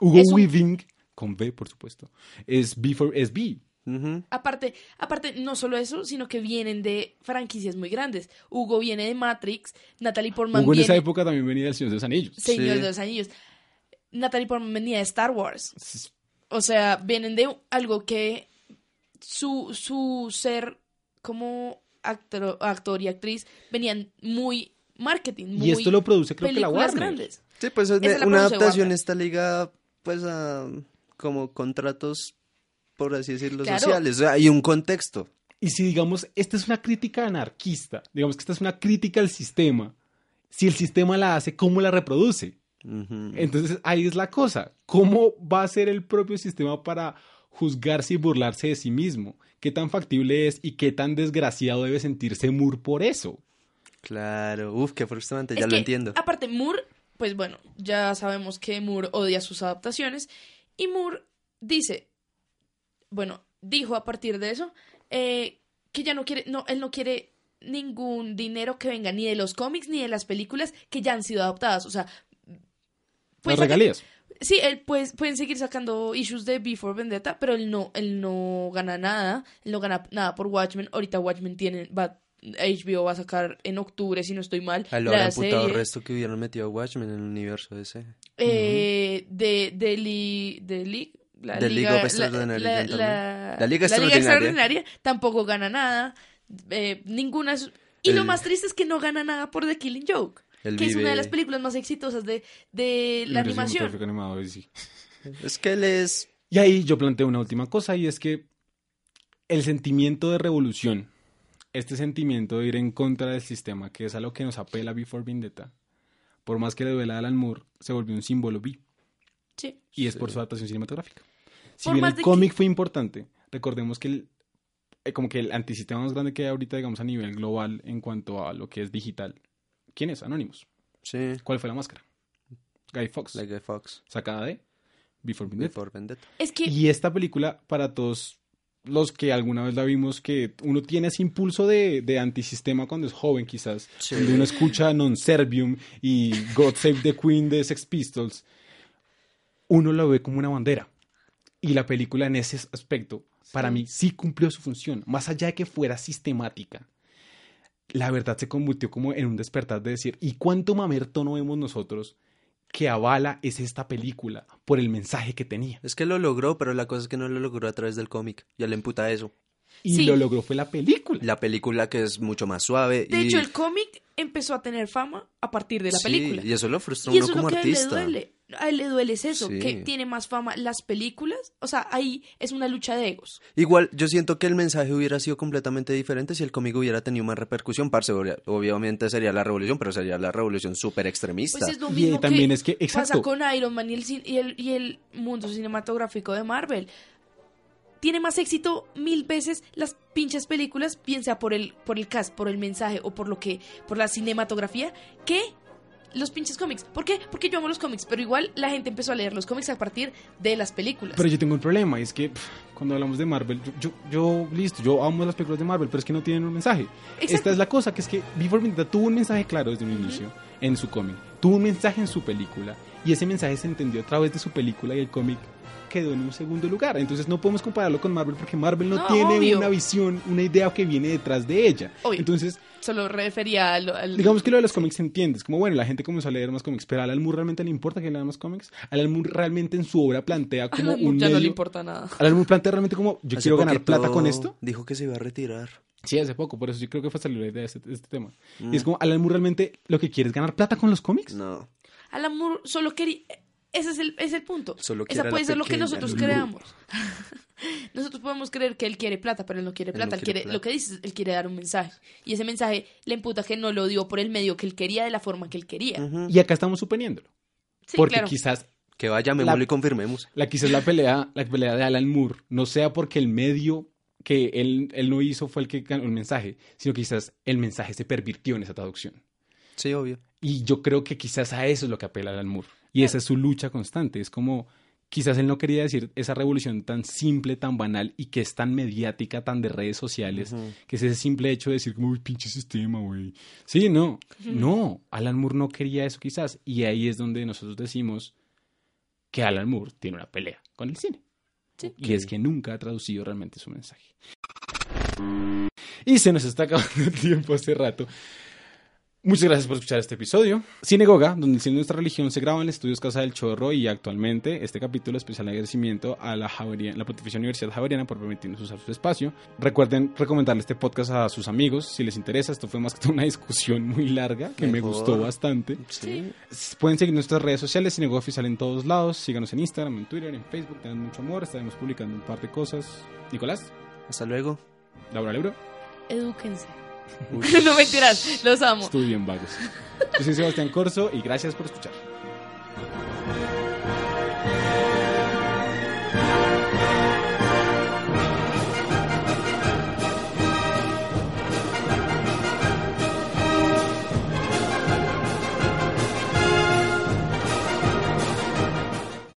Hugo Es un- Weaving, con B, por supuesto, es B for es B. Aparte, aparte, no solo eso, sino que vienen de franquicias muy grandes. Hugo viene de Matrix, Natalie Portman Hugo en viene esa época también venía del Señor de los Anillos. Señor Sí. de los Anillos. Natalie Portman venía de Star Wars. O sea, vienen de algo que su, su ser como actor, actor y actriz venían muy marketing, muy Y esto lo produce creo que la películas Warner. grandes. Sí, pues Esa la una adaptación Warner. está ligada pues a como contratos, por así decirlo, Claro. sociales. O sea, hay un contexto. Y si digamos, esta es una crítica anarquista, digamos que esta es una crítica al sistema, si el sistema la hace, ¿cómo la reproduce? Entonces ahí es la cosa. ¿Cómo va a ser el propio sistema para juzgarse y burlarse de sí mismo? ¿Qué tan factible es y qué tan desgraciado debe sentirse Moore por eso? Claro, uf, qué frustrante, Es ya lo que, entiendo. Aparte, Moore, pues bueno, ya sabemos que Moore odia sus adaptaciones. Y Moore dice, bueno, dijo a partir de eso, eh, que ya no quiere, no, él no quiere ningún dinero que venga ni de los cómics ni de las películas que ya han sido adaptadas. O sea, Las pues, regalías. Sí, él pues, pueden seguir sacando issues de Before Vendetta, pero él no, él no gana nada, él no gana nada por Watchmen. Ahorita Watchmen tiene, va, HBO va a sacar en octubre, si no estoy mal, A lo la serie resto que hubieran metido a Watchmen en el universo ese. eh, de, de, li- de League. La The Liga, League of la, la- la- La Liga la Extraordinaria. Extraordinaria tampoco gana nada. eh, ninguna. Y lo El- más triste es que no gana nada por The Killing Joke, Él que es una de las películas más exitosas de, de la El animación. cinematográfico animado, sí. (laughs) Es que él es... Y ahí yo planteo una última cosa y es que el sentimiento de revolución, este sentimiento de ir en contra del sistema, que es a lo que nos apela Before Vendetta, por más que le duela a Alan Moore, se volvió un símbolo B Sí. y es por su adaptación cinematográfica. Si Por bien el que- cómic fue importante, recordemos que el- eh, como que el antisistema más grande que hay ahorita, digamos, a nivel global en cuanto a lo que es digital. ¿Quién es? Anonymous. Sí. ¿Cuál fue la máscara? Guy Fox. Like Guy Fox. Sacada de Before Vendetta. Before Vendetta. Es que Y esta película, para todos los que alguna vez la vimos, que uno tiene ese impulso de, de antisistema cuando es joven, quizás, Sí. cuando uno escucha Non Servium y God Save the Queen de Sex Pistols, uno lo ve como una bandera. Y la película en ese aspecto, para mí, sí cumplió su función, más allá de que fuera sistemática. La verdad se convirtió como en un despertar de decir, ¿y cuánto mamerto no vemos nosotros que avala es esta película por el mensaje que tenía? Es que lo logró, pero la cosa es que no lo logró a través del cómic. Ya le emputa eso. Y Sí. lo logró fue la película. La película que es mucho más suave. de y... hecho el cómic empezó a tener fama a partir de la Sí, película. Y eso lo frustra a Y uno eso es lo como artista. duele. A él le duele es eso, Sí. que tiene más fama las películas. O sea, ahí es una lucha de egos. Igual, yo siento que el mensaje hubiera sido completamente diferente si el cómic hubiera tenido más repercusión. Parce, obvia- obviamente sería la revolución, pero sería la revolución súper extremista. Pues es lo Y también que es que- pasa exacto. con Iron Man y el, y, el, y el mundo cinematográfico de Marvel. Tiene más éxito mil veces las pinches películas, bien sea por el, por el cast, por el mensaje o por lo que, por la cinematografía, que los pinches cómics. ¿Por qué? Porque yo amo los cómics, pero igual la gente empezó a leer los cómics a partir de las películas. Pero yo tengo un problema, y es que pff, cuando hablamos de Marvel, yo, yo, yo, listo, yo amo las películas de Marvel, pero es que no tienen un mensaje. Exacto. Esta es la cosa, que es que Before Vendetta tuvo un mensaje claro desde un inicio en su cómic, tuvo un mensaje en su película, y ese mensaje se entendió a través de su película y el cómic quedó en un segundo lugar. Entonces no podemos compararlo con Marvel porque Marvel no, No, tiene obvio. una visión, una idea que viene detrás de ella. Obvio. Entonces, Solo refería al... al- Digamos que lo de los cómics se entiende. Es como, bueno, la gente comenzó a leer más cómics, pero a Alan Moore realmente le importa que lean más cómics. Alan Moore realmente en su obra plantea (laughs) como Alan un ya no medio- le importa nada. Alan Moore plantea realmente como, yo Hace quiero ganar plata con esto. Dijo que se iba a retirar. Sí, hace poco, por eso yo creo que fue salir la idea de este, de este tema. Mm. Y es como, Alan Moore realmente lo que quiere es ganar plata con los cómics. No. Alan Moore solo quería... Ese es el, es el punto. Solo Esa puede ser lo que nosotros creamos. (laughs) nosotros podemos creer que él quiere plata, pero él no quiere Él no plata. Él quiere quiere, plata. Lo que dice es, él quiere dar un mensaje. Y ese mensaje le imputa que no lo dio por el medio que él quería, de la forma que él quería. Y acá estamos suponiéndolo. Sí, porque claro. quizás Que vaya, me La- y confirmemos. la, quizás la pelea, la pelea de Alan Moore no sea porque el medio que él, él no hizo fue el que ganó el mensaje, sino que quizás el mensaje se pervirtió en esa traducción. Sí, obvio. Y yo creo que quizás a eso es lo que apela Alan Moore. Y esa es su lucha constante. Es como, quizás él no quería decir esa revolución tan simple, tan banal y que es tan mediática, tan de redes sociales, Ujú. que es ese simple hecho de decir como, uy, pinche sistema, güey. Sí, no, no. Alan Moore no quería eso quizás. Y ahí es donde nosotros decimos que Alan Moore tiene una pelea con el cine. Sí. Y es que nunca ha traducido realmente su mensaje. Y se nos está acabando el tiempo hace rato. Muchas gracias por escuchar este episodio. Cinegoga, donde el cine de nuestra religión se graba en el estudios Casa del Chorro y actualmente este capítulo especial de agradecimiento a la, Javeriana, la Pontificia Universidad Javeriana por permitirnos usar su espacio. Recuerden recomendarle este podcast a sus amigos si les interesa. Esto fue más que una (laughs) discusión muy larga que me Mejor. gustó bastante. Sí. Pueden seguir nuestras redes sociales, Cinegoga Oficial en todos lados. Síganos en Instagram, en Twitter, en Facebook. Tengan mucho amor. Estaremos publicando un par de cosas. Nicolás, Hasta luego. Laura Lebro, Edúquense. (laughs) no mentiras, los amo. estuve bien vagos. Yo soy Sebastián Corso y gracias por escuchar.